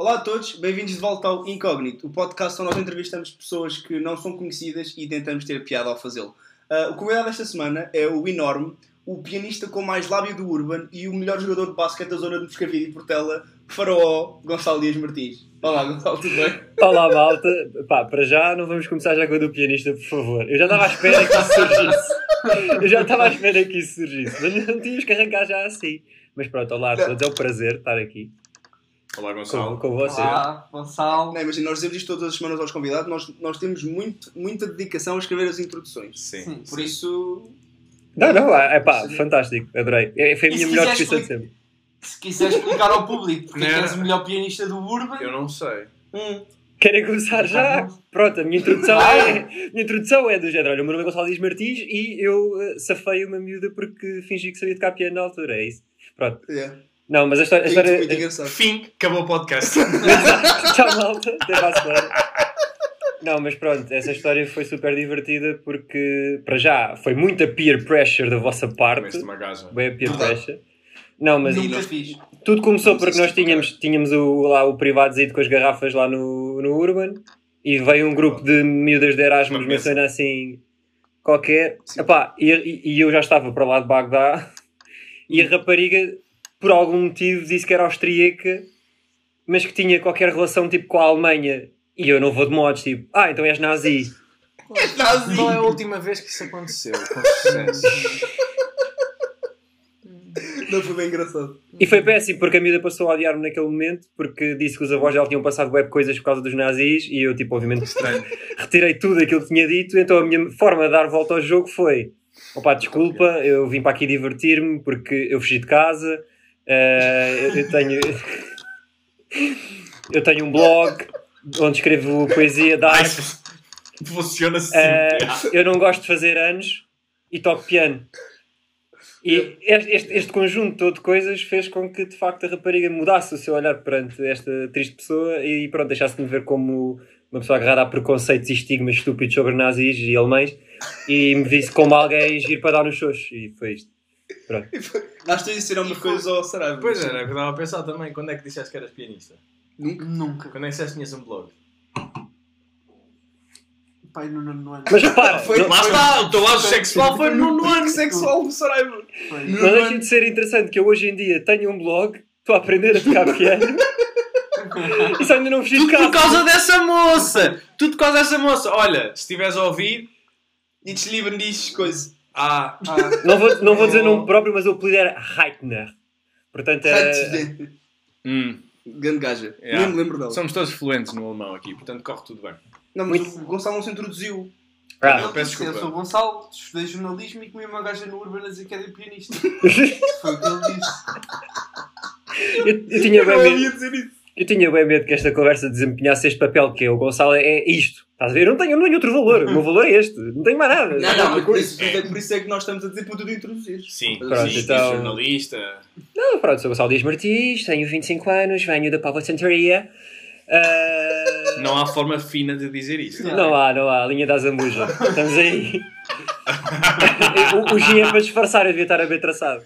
Olá a todos, bem-vindos de volta ao Incógnito, o podcast onde nós entrevistamos pessoas que não são conhecidas e tentamos ter piada ao fazê-lo. Uh, o convidado desta semana é o Enorme, o pianista com mais lábio do Urban e o melhor jogador de basquete da zona de Moscavide e Portela, Faraó Gonçalo Dias Martins. Olá, Gonçalo, tudo bem? Olá, malta. Pá, para já não vamos começar já com a do pianista, por favor. Eu já estava à espera que isso surgisse. Eu já estava à espera que isso surgisse. Mas não tínhamos que arrancar já assim. Mas pronto, olá a todos. É um prazer estar aqui Olá, Gonçalo. com, com vocês. Olá, Gonçalo. Não, imagina, nós dizemos isto todas as semanas aos convidados, nós, nós temos muito, muita dedicação a escrever as introduções. Sim. Sim, Por isso, Não, não, é pá, fantástico. Adorei. É, Foi a minha melhor quiseres descrição de sempre. Se quiser explicar ao público porque é que Não. és o melhor pianista do Urban, Eu não sei. hum, Querem começar já? Pronto, a minha introdução é, minha introdução é do género. Olha, o meu nome é Gonçalo Dias Martins e eu eh, safei uma miúda porque fingi que sabia tocar piano na altura. É isso. Pronto. yeah. Não, mas a história. A história muito engraçado. Fim, acabou o podcast. Tchau, malta. Até para a semana. Não, mas pronto, essa história foi super divertida porque, para já, foi muita peer pressure da vossa parte. Uma. Bem a peer pressure. Não, mas nunca nós- fiz. tudo começou porque nós tínhamos, tínhamos o, lá o privadozito com as garrafas lá no, no Urban e veio um grupo de miúdas de Erasmus, cena assim qualquer. Epá, e, e- e eu já estava para lá de Bagdá e a rapariga, por algum motivo, disse que era austríaca, mas que tinha qualquer relação tipo com a Alemanha. E eu não vou de modos, tipo, ah, então és nazi. Qual é a última vez que isso aconteceu? Com sucesso. Não foi bem engraçado. E foi péssimo, porque a miúda passou a odiar-me naquele momento, porque disse que os avós dela tinham passado web coisas por causa dos nazis, e eu, tipo, obviamente, Estranho. retirei tudo aquilo que tinha dito, então a minha forma de dar volta ao jogo foi: opá, desculpa, eu vim para aqui divertir-me porque eu fugi de casa, eh, eu, tenho. eu tenho um blog onde escrevo poesia arte, Funciona eh, sempre. eu não gosto de fazer anos e toco piano. E este, este- este conjunto todo de coisas fez com que de facto a rapariga mudasse o seu olhar perante esta triste pessoa e pronto, deixasse de me ver como uma pessoa agarrada a preconceitos e estigmas estúpidos sobre nazis e alemães e me visse como alguém giro para dar nos xoxos e foi isto. Pronto. Acho que dizer umas E foi- coisas ao Saraiva. Pois era, eu estava a pensar também. Quando é que disseste que eras pianista? Nunca. Nunca. Quando é que disseste que tinhas um blog? Pai, no nono ano. Mas repara, Foi- Lá está, o teu lado sexual foi no no ano sexual do Saraiva. Não deixa de ser interessante que eu hoje em dia tenho um blog, estou a aprender a tocar piano e só ainda não de Tudo por causa dessa moça! Tudo por causa dessa moça! Olha, se estiveres a ouvir. Diz livre diz coisa. Ah, Ah, Não vou, não vou dizer nome próprio, mas o apelido era Reitner. Portanto, era. hum, Grande gaja. Yeah. Nem me lembro dela. somos todos fluentes no alemão aqui, portanto corre tudo bem. Não, mas Muito- o Gonçalo não se introduziu. Ah, eu, peço disse, eu desculpa. sou o Gonçalo, estudei jornalismo e comi uma gaja no Urban a dizer que era pianista. Foi o que ele disse. eu, eu tinha bem Eu medo. Eu tinha bem medo que esta conversa desempenhasse este papel, que é o Gonçalo é isto. Estás a ver? Eu não tenho, não tenho outro valor. O meu valor é este. Não tenho mais nada. Não, não, mas por isso, é por isso é que nós estamos a dizer para tu de introduzir. Sim, Pronto, sim, então- jornalista. Não, pronto, sou Gonçalo Dias Martins, tenho 25 anos, venho da Pava Santaria. Ah, Não há forma fina de dizer isso. Não. Não há, não há. Linha da Zambuja. Estamos aí. o, o G é para disfarçar, eu devia estar a ver traçado.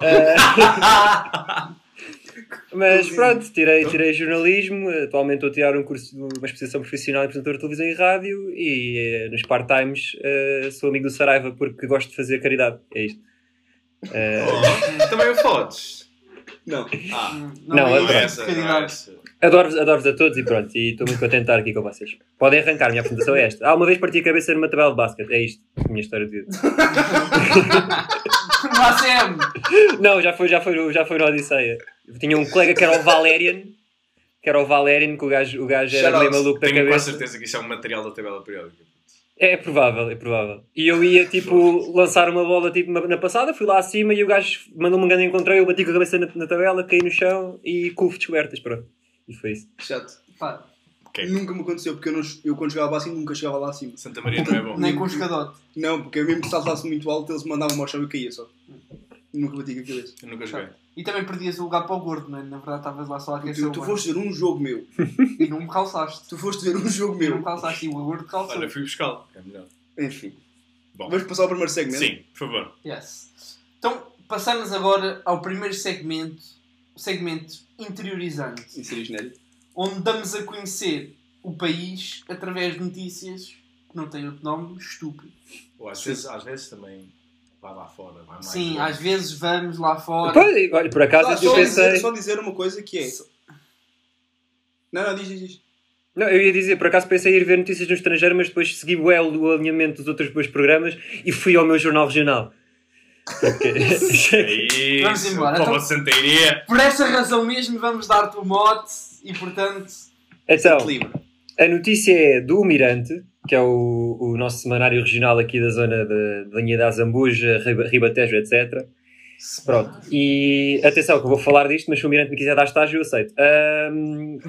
Ah, mas pronto, tirei, tirei jornalismo. Atualmente estou a tirar um curso de uma especialização profissional em apresentador de televisão e rádio. E eh, nos part-times eh, sou amigo do Saraiva porque gosto de fazer caridade. É isto. Eh, Oh, também o fodes. Não. Ah, Não, é não é essa, não é caridade. essa. Adoro-vos adoro a todos e pronto. E estou muito contente de estar aqui com vocês. Podem arrancar, a minha apresentação é esta. Ah, uma vez parti a cabeça numa tabela de basquete. É isto, a minha história de vida. No ACM! Não, já foi, já foi, já foi na Odisseia. Tinha um colega que era o Valerian, que era o Valerian, que o gajo, o gajo era Shout meio maluco da Tenho quase cabeça. certeza que isso é um material da tabela periódica. É provável, é provável. E eu ia, tipo, lançar uma bola tipo, na, passada, fui lá acima e o gajo mandou-me um grande encontrei, eu bati com a cabeça na, na tabela, caí no chão e curvo descobertas, pronto. E foi isso. Chato. Pá, Ok. Nunca me aconteceu, porque eu, não, eu quando chegava assim nunca chegava lá acima. Santa Maria não é bom. nem com escadote. Não, porque eu mesmo que saltasse muito alto, eles mandavam-me ao chão e eu caía só. Nunca bati com a cabeça. Eu nunca joguei. E também perdias o lugar para o gordo, não é? Na verdade estavas lá só a aquecer Tu, o tu foste ver um jogo meu. E não me calçaste. Tu foste ver um jogo E não me meu. calçaste. E o gordo calçou. Olha, fui buscá-lo. É melhor. Enfim. Bom. Vamos passar ao primeiro segmento? Sim, por favor. Yes. Então, passamos agora ao primeiro segmento. Segmento interiorizante. Inserir genérico. onde damos a conhecer o país através de notícias que não têm outro nome, estúpido. Ou às vezes, às vezes também vai lá fora. Vai mais Sim, longe. às vezes vamos lá fora. Pois, olha, por acaso Ah, eu só, pensei. dizer, só dizer uma coisa que é. Não, não, diz, diz, diz. Não, eu ia dizer, por acaso pensei em ir ver notícias no estrangeiro, mas depois segui o L do alinhamento dos outros dois programas e fui ao meu jornal regional. É isso. Vamos embora. Para Então-. Por essa razão mesmo vamos dar-te o mote e portanto. então, Livre. a notícia é do Mirante, que é o, o nosso semanário regional aqui da zona de, de Linha da Zambuja, Riba- Ribatejo, etc. Pronto. E atenção que eu vou falar disto, mas se o Mirante me quiser dar estágio, eu aceito. Ahm,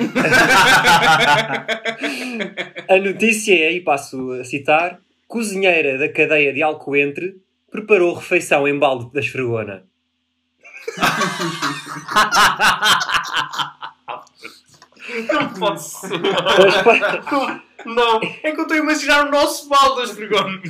a notícia é, e passo a citar, cozinheira da cadeia de Alcoentre preparou refeição em balde da esfregona. Não pode ser. Mas, pá, Não. É que eu estou a imaginar o nosso balde das vergonhas.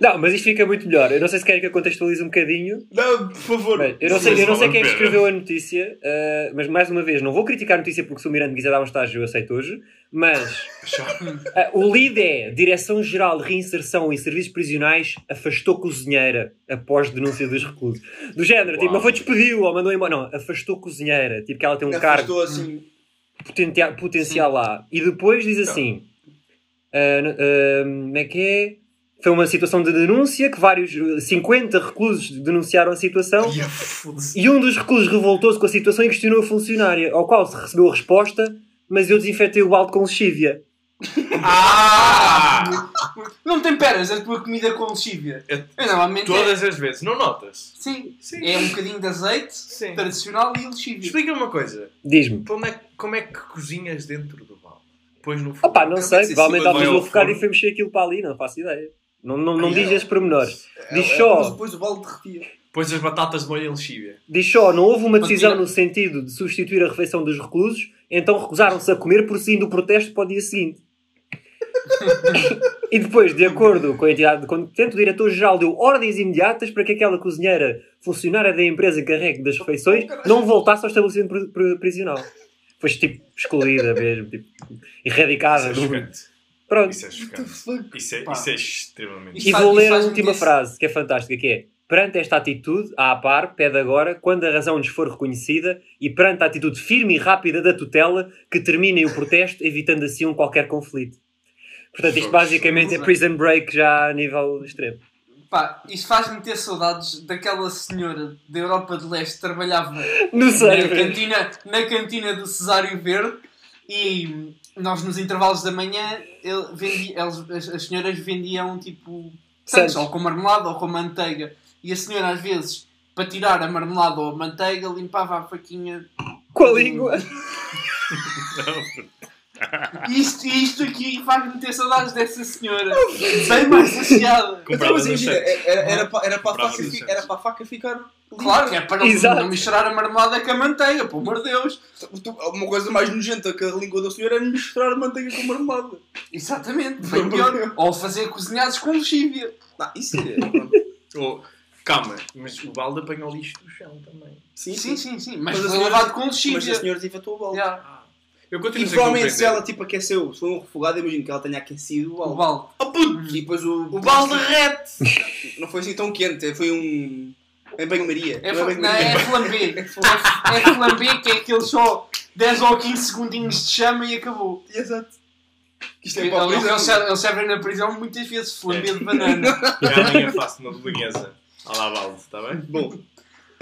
Não, mas isto fica muito melhor. Eu não sei se querem que eu contextualize um bocadinho. Não, por favor. Bem, eu, não sei, eu não sei quem é escreveu a notícia, uh, mas mais uma vez, não vou criticar a notícia porque se o Miranda quiser dar um estágio, eu aceito hoje. Mas uh, o lead é Direção-Geral de Reinserção e Serviços Prisionais afastou cozinheira após denúncia dos reclusos. Do género, tipo, Uau. não foi despediu ou mandou embora. Não, afastou cozinheira. Tipo, que ela tem um cargo Afastou assim. Potencial lá. E depois diz assim: ah, ah, como é que é? Foi uma situação de denúncia que vários, eh, 50 reclusos denunciaram a situação e um dos reclusos revoltou-se com a situação e questionou a funcionária, ao qual se recebeu a resposta, mas eu desinfetei o balde com lexívia. Ah! Não temperas a tua comida com lexívia. Eu- Eu normalmente. Todas as vezes, não notas? É, sim, Sim. é um bocadinho de azeite Sim. tradicional e lexívia. Explica-me uma coisa. Diz-me. Onde é- como é que cozinhas dentro do balde? Pões no fogo? Opá, não Como é sei, provavelmente vou ao focar e foi mexer aquilo para ali, não faço ideia. Não, não, não diz é. esses pormenores. Diz É, só- Mas depois o balde derretia. Pões as batatas de molho em lexívia. Diz só, não houve uma decisão no sentido de substituir a refeição dos reclusos, então recusaram-se a comer por seguindo o protesto para o dia seguinte. E depois, de acordo com a entidade competente, o diretor-geral deu ordens imediatas para que aquela cozinheira funcionária da empresa encarregue das refeições não voltasse ao estabelecimento pri- pri- prisional. Foi tipo excluída mesmo, tipo, erradicada. Isso é. Pronto. Isso é. Isso é, isso é extremamente. E vou ler a última frase, que é fantástica, que é Perante esta atitude, a APAR pede agora, quando a razão lhes for reconhecida, e perante a atitude firme e rápida da tutela, que terminem o protesto, evitando assim um qualquer conflito. Portanto, isto basicamente é prison break já a nível extremo. Pá, isto faz-me ter saudades daquela senhora da Europa de Leste que trabalhava Não na cantina, na cantina do Cesário Verde e nós nos intervalos da manhã ele vendi- eles- as, as senhoras vendiam tipo Santos. ou com marmelada ou com manteiga e a senhora às vezes para tirar a marmelada ou a manteiga limpava a faquinha com a língua. isto, isto aqui faz-me ter saudades dessa senhora bem mais associada Então, mas imagina, Santos. era, era, para, era, para a faca, era para a faca ficar claro que é para não, Exato. não misturar a marmelada com a manteiga pelo amor de Deus Uma coisa mais nojenta que a língua da senhora era misturar a manteiga com marmelada. exatamente, bem pior ou fazer cozinhados com lexívia Não, isso é. Oh, calma, mas o balde apanha o lixo do chão também. Sim, sim, sim, sim, mas, Mas a foi senhora- lavado com Mas a lexívia senhora desinfetou o balde. Yeah. Eu E continuo sem provavelmente se compreender. ela tipo aqueceu, se foi um refogado, imagino que ela tenha aquecido o o balde. balde Oh puto! E depois o. O balde derrete! Não foi assim tão quente, foi um. Em banho-maria. É, Não fla- é não, é banho-maria. flambé. É, é flambé que é aquele só 10 ou 15 segundinhos de chama e acabou. Exato. Isto é Eles, para a prisão. eles servem- eles servem na prisão muitas vezes flambé de banana. E amanhã faço uma bolonhesa. Olha lá, balde, está bem? Bom,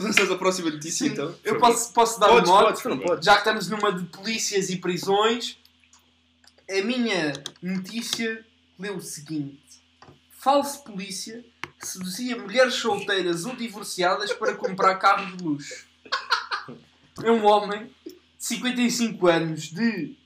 passamos à próxima notícia então. Eu posso, posso dar Podes, um mote? podes, podes. Já que estamos numa de polícias e prisões, a minha notícia leu o seguinte: Falso polícia seduzia mulheres solteiras ou divorciadas para comprar carro de luxo. É um homem de 55 anos de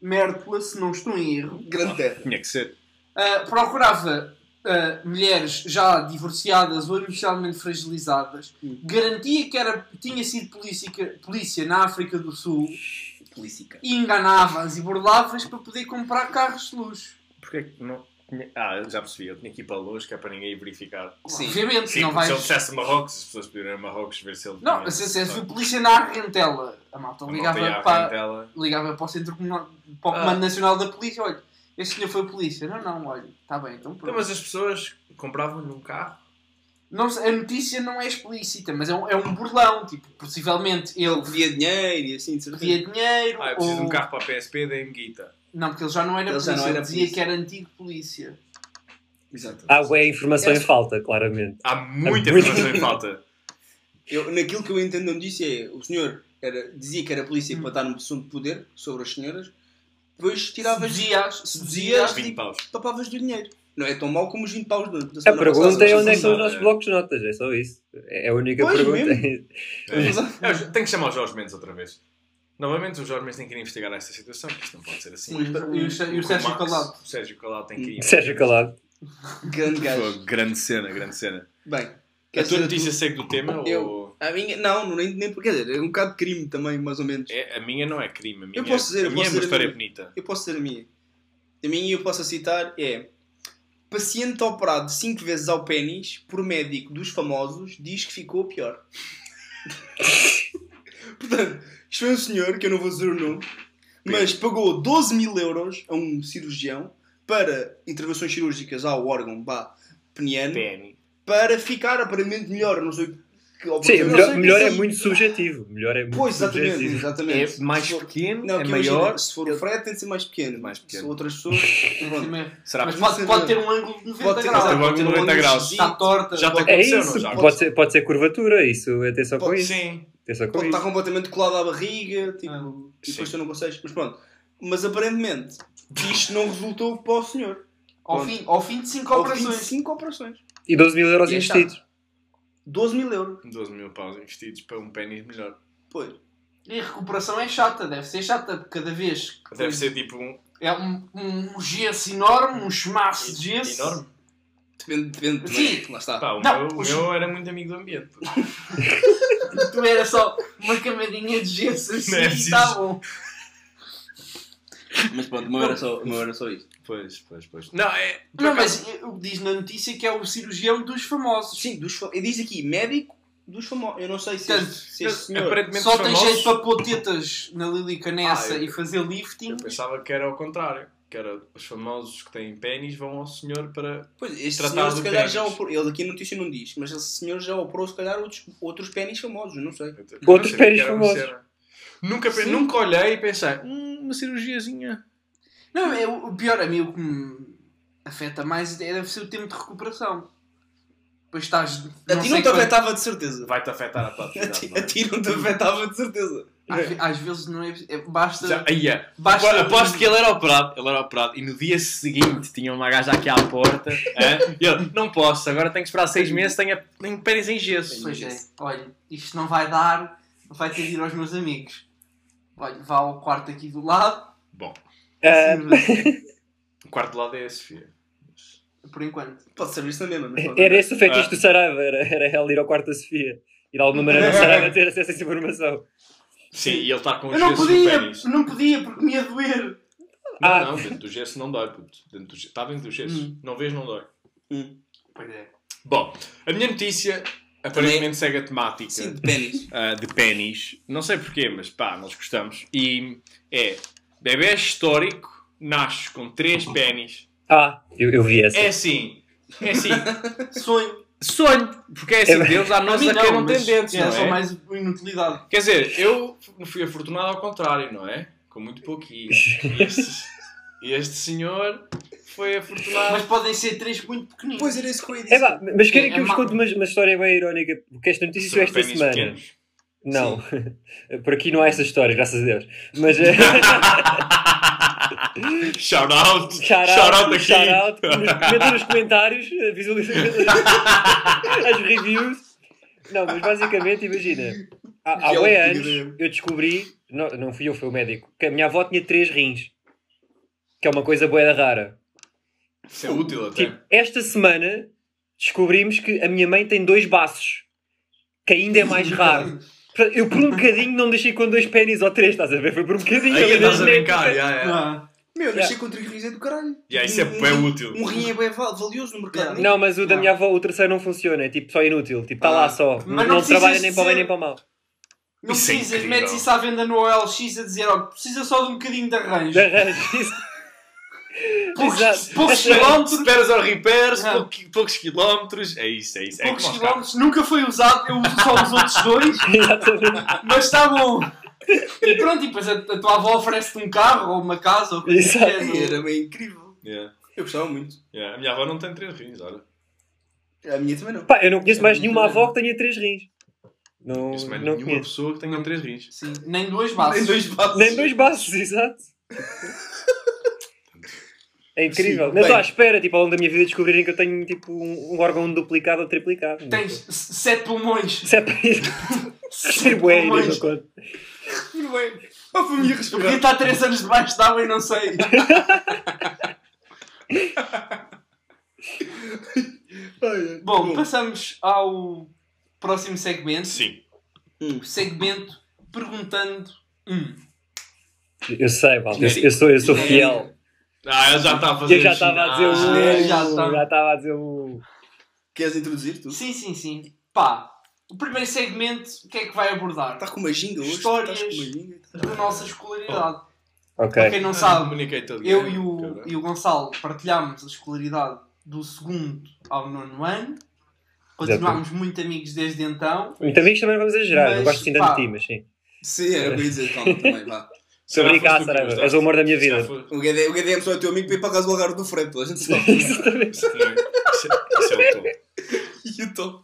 Mértola, se não estou em erro, Grande terra. Tinha que ser. Uh, procurava uh, mulheres já divorciadas ou emocionalmente fragilizadas, garantia que era, tinha sido polícia, polícia na África do Sul Polícia. e enganava-as e burlava-as para poder comprar carros de luxo. Porquê que não. Ah, já percebi. Eu tinha que ir para longe, que é para ninguém ir verificar. Sim. Obviamente, Sim, não porque se vais. ele dissesse Marrocos, as pessoas pediram a Marrocos ver se ele Não, tinha- se se viu polícia na Arrentela, a malta A ligava, à para, ligava para o centro Comuna- para o Ah. Comando Nacional da Polícia. Olha, este senhor foi polícia. Não, não, olha, está bem, então Então, pronto. mas as pessoas compravam num carro. Não a notícia não é explícita, mas é um, é um burlão. Tipo, possivelmente ele Pedia dinheiro e assim, de certeza. pedia dinheiro. Ah, eu preciso de ou... um carro para a PSP, dei-me guita. Não, porque ele já não era Ele já polícia, não era ele dizia polícia. que era antigo polícia. Exato. Há bué informação É- em falta, claramente. Há muita informação em falta. Eu, naquilo que eu entendo da notícia é, o senhor era, dizia que era polícia para estar numa posição de poder sobre as senhoras, depois tiravas, Seduzias, seduzias seduzias, 20 paus. topavas do dinheiro. Não é tão mau como os 20 paus da, da A pergunta passada. é onde é que são os nossos é. blocos de notas, é só isso. É a única Pois pergunta. É, é, tenho que chamar o Jorge Mendes outra vez. Novamente, o Jorge Mendes tem que ir investigar esta situação, porque isto não pode ser assim. Sim, e o, Sé- e o O Sérgio Max, Calado. O Sérgio Calado tem que ir. Sérgio Calado. Grande gajo. Pô, grande cena, grande cena. Bem, A queres tua dizer notícia tu? segue do tema Eu- ou... A minha, não, nem, nem, quer dizer, é um bocado de crime também, mais ou menos. É, a minha não é crime, a minha, posso dizer, a eu minha posso é uma história minha. bonita. Eu posso dizer a minha. A minha eu posso citar é Paciente operado 5 vezes ao pênis por médico dos famosos diz que ficou pior. Portanto, isto foi um senhor, que eu não vou dizer o nome, mas pagou 12 mil euros a um cirurgião para intervenções cirúrgicas ao órgão bah, peniano Penny. para ficar aparentemente melhor. Eu Não sei Sim, melhor, melhor é muito subjetivo. Melhor é muito Pois, exatamente, subjetivo. exatamente. É mais Se for- pequeno, Não, é maior. imagina, se for o Fred tem de ser mais pequeno. Mais Se pequeno. outras pessoas. Será Mas que pode, pode ter um ângulo de 90 Pode ter, graus. Pode ter um 90 ângulo graus. esquisito, Está torta. Já Pode- É isso? Já pode ser, pode ser curvatura, isso, atenção com Pode- isso. Sim. Atenção com Pode isso. estar completamente colado à barriga, tipo, Ah, e depois tu não consegues. Mas pronto. Mas aparentemente isto não resultou para o senhor. Ao fim, ao fim de 5 Ao fim de operações. 5 operações. E 12 mil euros é investidos. 12 mil euros. 12 mil paus investidos para um pênis melhor. Pois. E a recuperação é chata, deve ser chata, porque cada vez que Deve ser tipo um é um, um gesso enorme, um chamaço de gesso. enorme. Depende, depende Sim. Lá está. Pá, o, Não, meu, o meu era muito amigo do ambiente. Tu era só uma camadinha de gesso assim é e está bom. Mas pronto, o meu era só, o meu era só isso. Pois, pois, pois. Não, é. Não, acaso- mas eh, diz na notícia que é o cirurgião dos famosos. Sim, dos, fa- diz aqui médico dos famosos. Eu não sei se Portanto, este, se este senhor. aparentemente Só os tem famosos- jeito para pôr tetas na Lili Canessa Ah, eu- e fazer lifting. Eu pensava que era ao contrário. Que era os famosos que têm pênis vão ao senhor para. Pois, este Tratar senhor do se calhar pênis. já operou. Ele aqui a notícia não diz, mas esse senhor já operou se calhar outros, outros pênis famosos, não sei. Eu Outros pênis famosos. Nunca, pe- Sim. nunca olhei e pensei, hum, uma cirurgiazinha. Não, é, o pior a mim o que me afeta mais é, deve ser o tempo de recuperação. Depois estás. A ti não te afetava de certeza. Vai-te afetar a tua A atividade. ti, não é? a ti não te afetava de certeza. Às, ve- às vezes não é. é- basta. Já, aí é. basta Aposto que ele era operado, ele era operado e no dia seguinte tinha uma gaja aqui à porta hã? e ele, não posso, agora tenho que esperar seis meses, tenho, tenho pênis em gesso. Pois é, olha, isto não vai dar, vai ter de ir aos meus amigos. Olha, vá ao quarto aqui do lado, Bom, Ah, o quarto do lado é a Sofia. por enquanto. Pode servir isso na mesma. mas era esse o fetiche Ah. do Saraiva, era, era ela ir ao quarto da Sofia. E de alguma maneira o Saraiva ter acesso a essa informação. Sim, e ele está com os Eu não podia, pênis. não podia porque me ia doer. Não, Ah. não, dentro do gesso não dói, puto. Dentro do gesso. Está dentro do gesso. Hum. Não vês, não dói. Hum. Pois é. Bom, a minha notícia aparentemente segue a temática Sim, de pênis. ah, de pênis. Não sei porquê, mas pá, nós gostamos. E é, bebê histórico nasce com três pênis. Ah, eu, eu vi essa. É assim, é assim, Sonho. sonho. Porque é assim, É- Deus à nossa não tem dentes, é não só é? mais inutilidade. Quer dizer, eu fui afortunado ao contrário, não é? Com muito pouquinho. E este, e este senhor foi afortunado. Mas podem ser três muito pequeninos. Pois era isso que eu ia É dizer. pá, mas querem É- que é eu vos conte uma, uma história bem irónica? Porque esta notícia saiu esta semana. pequenos. Não, por aqui não há essa história, graças a Deus. Mas. eh, Shout out! Shout out shout out. Nos- Comentem nos comentários, eh, visualizem as reviews. Não, mas basicamente, imagina. Há, há anos eu descobri, não, não fui eu, foi o médico, que a minha avó tinha três rins. Que é uma coisa boeda rara. Isso é útil até. Tipo, esta semana descobrimos que a minha mãe tem dois baços. Que ainda é mais raro. Eu por um bocadinho não deixei com dois pênis ou três, estás a ver? Foi por um bocadinho. Aí estás a brincar, já, já. Ah, Meu, Yeah. nascer com três rins é do caralho. Yeah, isso é Um- bem um- útil. Um rim é bem val- valioso no mercado. Yeah. Não, mas o da Não. minha avó, o terceiro não funciona, é tipo só inútil. Tipo, está Ah. lá só. Mas Não, não não precisas trabalha nem para o bem nem para o mal. Não Isso é precisas, incrível. metes isso à venda no OLX a dizer, ó, precisa só de um bocadinho de arranjo. De arranjo, isso. Poucos, Exato. poucos quilómetros, Esperas ao repairs, Ah. pouqui- poucos quilómetros. É isso, é isso. É poucos aos quilómetros, nunca foi usado, eu uso só os outros dois, mas está bom. E pronto, e depois a, a tua avó oferece-te um carro ou uma casa ou coisa que ou- Era bem incrível. Yeah, Eu gostava muito. yeah. A minha avó não tem três rins, olha. A minha também não. Pá, eu não conheço mais nenhuma avó que tenha três rins. Não, não é nenhuma conheço. pessoa que tenha três rins. Sim, nem duas bases. Nem dois passos. Nem dois baços, exato. É incrível. Sim, não estou à espera, tipo, ao longo da minha vida descobrirem que eu tenho tipo um, um órgão duplicado ou triplicado. Tens sete pulmões. É ir. Ser bué, não pulmões. a minha O Rui respirar. está há 3 anos debaixo de água e não sei. Bom, passamos ao próximo segmento. Sim. Hum. O segmento perguntando. Hum. Eu sei, Valdo. Eu, eu sou, eu sou fiel. Ah, eu já estava a fazer Eu já estava a dizer um. genérico. Já tá. Já estava a dizer um. Queres introduzir tu? Sim, sim, sim. Pá, o primeiro segmento, o que é que vai abordar? Estás com uma ginga hoje? Histórias. Uma ginga? Da nossa escolaridade. Ok. Para quem não sabe, eu e o, e o Gonçalo partilhámos a escolaridade do segundo ao nono ano. Continuámos muito amigos desde então. Muito amigos também vamos exagerar. Mas, não gosto assim tanto de ti, mas sim. Sim, era o que eu ia dizer. Calma, também, vá. Estou a brincar, Saraiva. És o amor da minha vida. O GD, o GDM só é teu amigo para ir para casa do Algarve do Fred. Toda a gente sabe. Exatamente. Isso é o tom. E o Tom.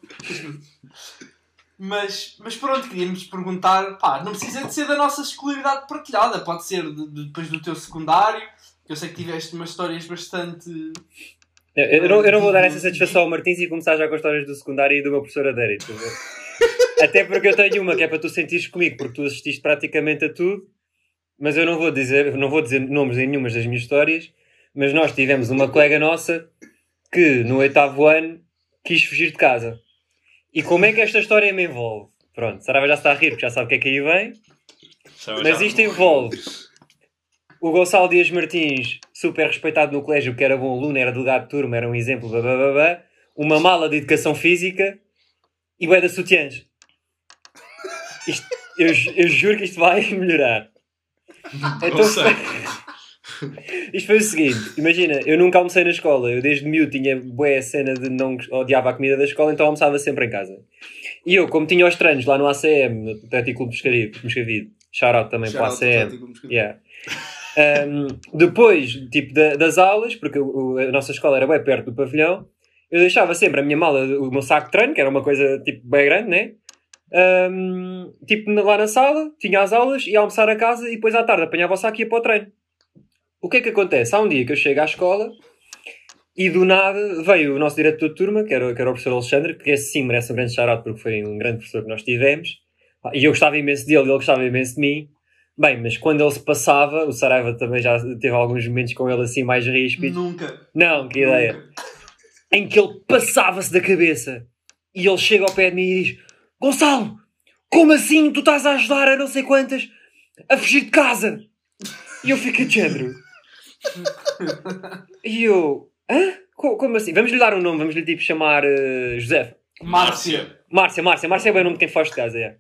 Mas, mas pronto, queríamos perguntar, pá, não precisa de ser da nossa escolaridade partilhada, pode ser de- de- depois do teu secundário, que eu sei que tiveste umas histórias bastante. Eu, eu não, eu não vou dar essa satisfação ao Martins e começar já com as histórias do secundário e do meu professor adérito. estás a ver? Até porque eu tenho uma que é para tu sentires comigo, porque tu assististe praticamente a tudo, mas eu não vou dizer, não vou dizer nomes em nenhuma das minhas histórias, mas nós tivemos uma colega nossa que no oitavo ano quis fugir de casa. E como é que esta história me envolve? Pronto, Sarava já está a rir porque já sabe o que é que aí vem. Mas isto envolve o Gonçalo Dias Martins, super respeitado no colégio, que era bom aluno, era delegado de turma, era um exemplo, blá, blá, blá, blá. uma mala de educação física e o da sutiãs. Isto- eu, eu juro que isto vai melhorar. Então, isto foi o seguinte: imagina, eu nunca almocei na escola, eu desde miúdo tinha boa cena de não odiava a comida da escola, então almoçava sempre em casa. E eu, como tinha os treinos lá no ACM, no Atlético Clube Pescarido, Moscavide, shout out também para o ACM. Yeah. Um, depois, tipo, da- das aulas, porque o- a nossa escola era bem perto do pavilhão, eu deixava sempre a minha mala, o meu saco de treino, que era uma coisa, tipo, bem grande, né? Um, tipo, lá na sala, tinha as aulas, ia almoçar a casa e depois à tarde apanhava o saco e ia para o treino. O que é que acontece? Há um dia que eu chego à escola e do nada veio o nosso diretor de turma, que era, que era o professor Alexandre, que esse sim merece um grande shout porque foi um grande professor que nós tivemos. Ah, E eu gostava imenso dele, ele gostava imenso de mim. Bem, mas quando ele se passava, o Saraiva também já teve alguns momentos com ele assim mais ríspidos. Nunca. Não, que ideia. Nunca. Em que ele passava-se da cabeça e ele chega ao pé de mim e diz: Gonçalo, como assim tu estás a ajudar a não sei quantas a fugir de casa? E eu fico de género. E eu, hã? Co- Como assim? Vamos lhe dar um nome, vamos lhe tipo chamar eh, José. Márcia. Márcia, Márcia, Márcia é bem o nome de quem foge de casa, é.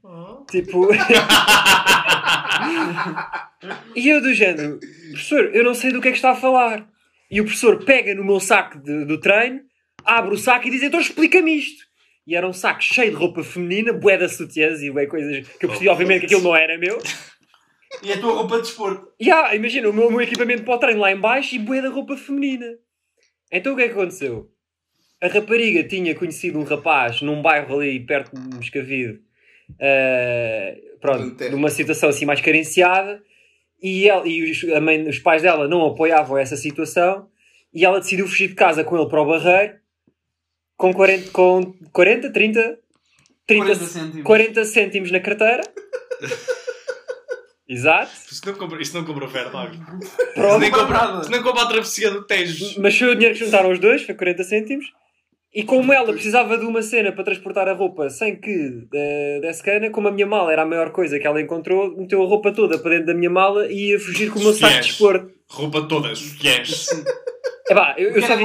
Tipo. e eu do género, professor, eu não sei do que é que está a falar. E o professor pega no meu saco de- do treino, abre o saco e diz: Então explica-me isto. E era um saco cheio de roupa feminina, bué de sutiãs e bué coisas que eu percebi, obviamente, que aquilo não era meu. E a tua roupa de desporto. E ah, imagina, o meu, o meu equipamento para o treino lá em baixo e bué da roupa feminina. Então o que é que aconteceu? A rapariga tinha conhecido um rapaz num bairro ali perto de Moscavide, eh, pronto, numa situação assim mais carenciada, e, ela, e os, mãe, os pais dela não apoiavam essa situação, e ela decidiu fugir de casa com ele para o barreiro, com 40, com 40 30, 30 40 cêntimos. 40 cêntimos na carteira. Exato. Isso não compra, isso não compra oferta, Isso Pronto. nem compra isso nem compra a travessia do Tejo. Mas foi o dinheiro que juntaram os dois, foi 40 cêntimos. E como ela precisava de uma cena para transportar a roupa sem que eh, desse cana, como a minha mala era a maior coisa que ela encontrou, meteu a roupa toda para dentro da minha mala e ia fugir com o meu saco de Yes. desporto. Roupa toda, yes. Epá, eu, eu só vi...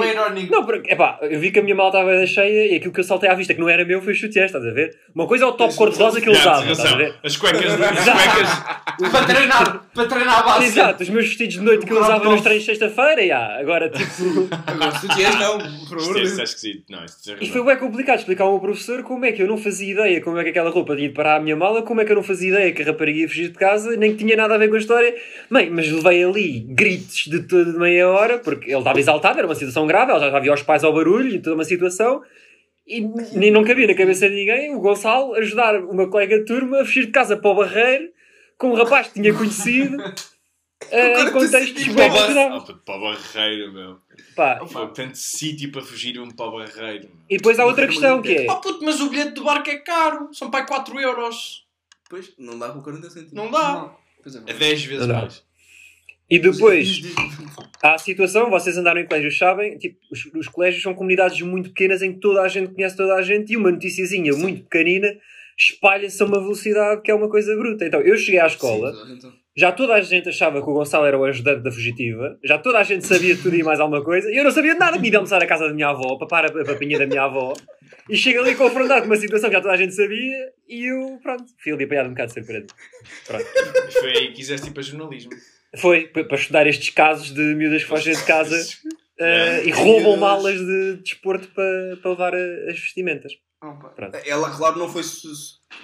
Não, porque, epá, eu vi que a minha mala estava cheia e aquilo que eu saltei à vista que não era meu foi o chutier, estás a ver? Uma coisa é o top cor-de-rosa que ele Yeah, usava, estás a ver? As cuecas, as cuecas Para treinar, para treinar a base. Exato, os meus vestidos de noite que eu usava nos treinos de sexta-feira, já. Agora, tipo... Agora, tiveres, não, por Isto favor. é, isso é esquisito. Não, isto é E foi bem complicado explicar ao meu professor como é que eu não fazia ideia como é que aquela roupa tinha de parar a minha mala, como é que eu não fazia ideia que a rapariga ia fugir de casa, nem que tinha nada a ver com a história. Bem, mas levei ali gritos de toda meia hora, porque ele estava exaltado, era uma situação grave, ela já havia aos pais ao barulho e toda uma situação. E nem não cabia na cabeça de ninguém o Gonçalo ajudar o meu colega de turma a fugir de casa para o barreiro com um rapaz que tinha conhecido eh, em contextos Para bem para o barreiro, meu. Pá, Foi tanto sítio para fugir um para o barreiro. meu. E depois há outra questão que é... Oh puto, mas o bilhete do barco é caro. São pai 4 euros. Pois, não dá com 40 centímetros. Não dá. Não. É, É 10 vezes mais. E depois... Há a situação, vocês andaram em colégios, sabem, tipo, os, os colégios são comunidades muito pequenas em que toda a gente conhece toda a gente e uma noticiazinha muito pequenina espalha-se a uma velocidade que é uma coisa bruta. Então, eu cheguei à escola, Sim, então. já toda a gente achava que o Gonçalo era o ajudante da fugitiva, já toda a gente sabia tudo e mais alguma coisa, e eu não sabia de nada, me de almoçar à casa da minha avó, papar a, a papinha da minha avó, e chego ali confrontado com uma situação que já toda a gente sabia, e eu, pronto, fui ali apanhado um bocado de surpresa. Pronto. Mas foi aí que quiseste ir para jornalismo. Foi, para estudar estes casos de miúdas que fogem de casa Yeah. e roubam malas de desporto para, para levar as vestimentas. Opa. Ela, claro, não, foi su-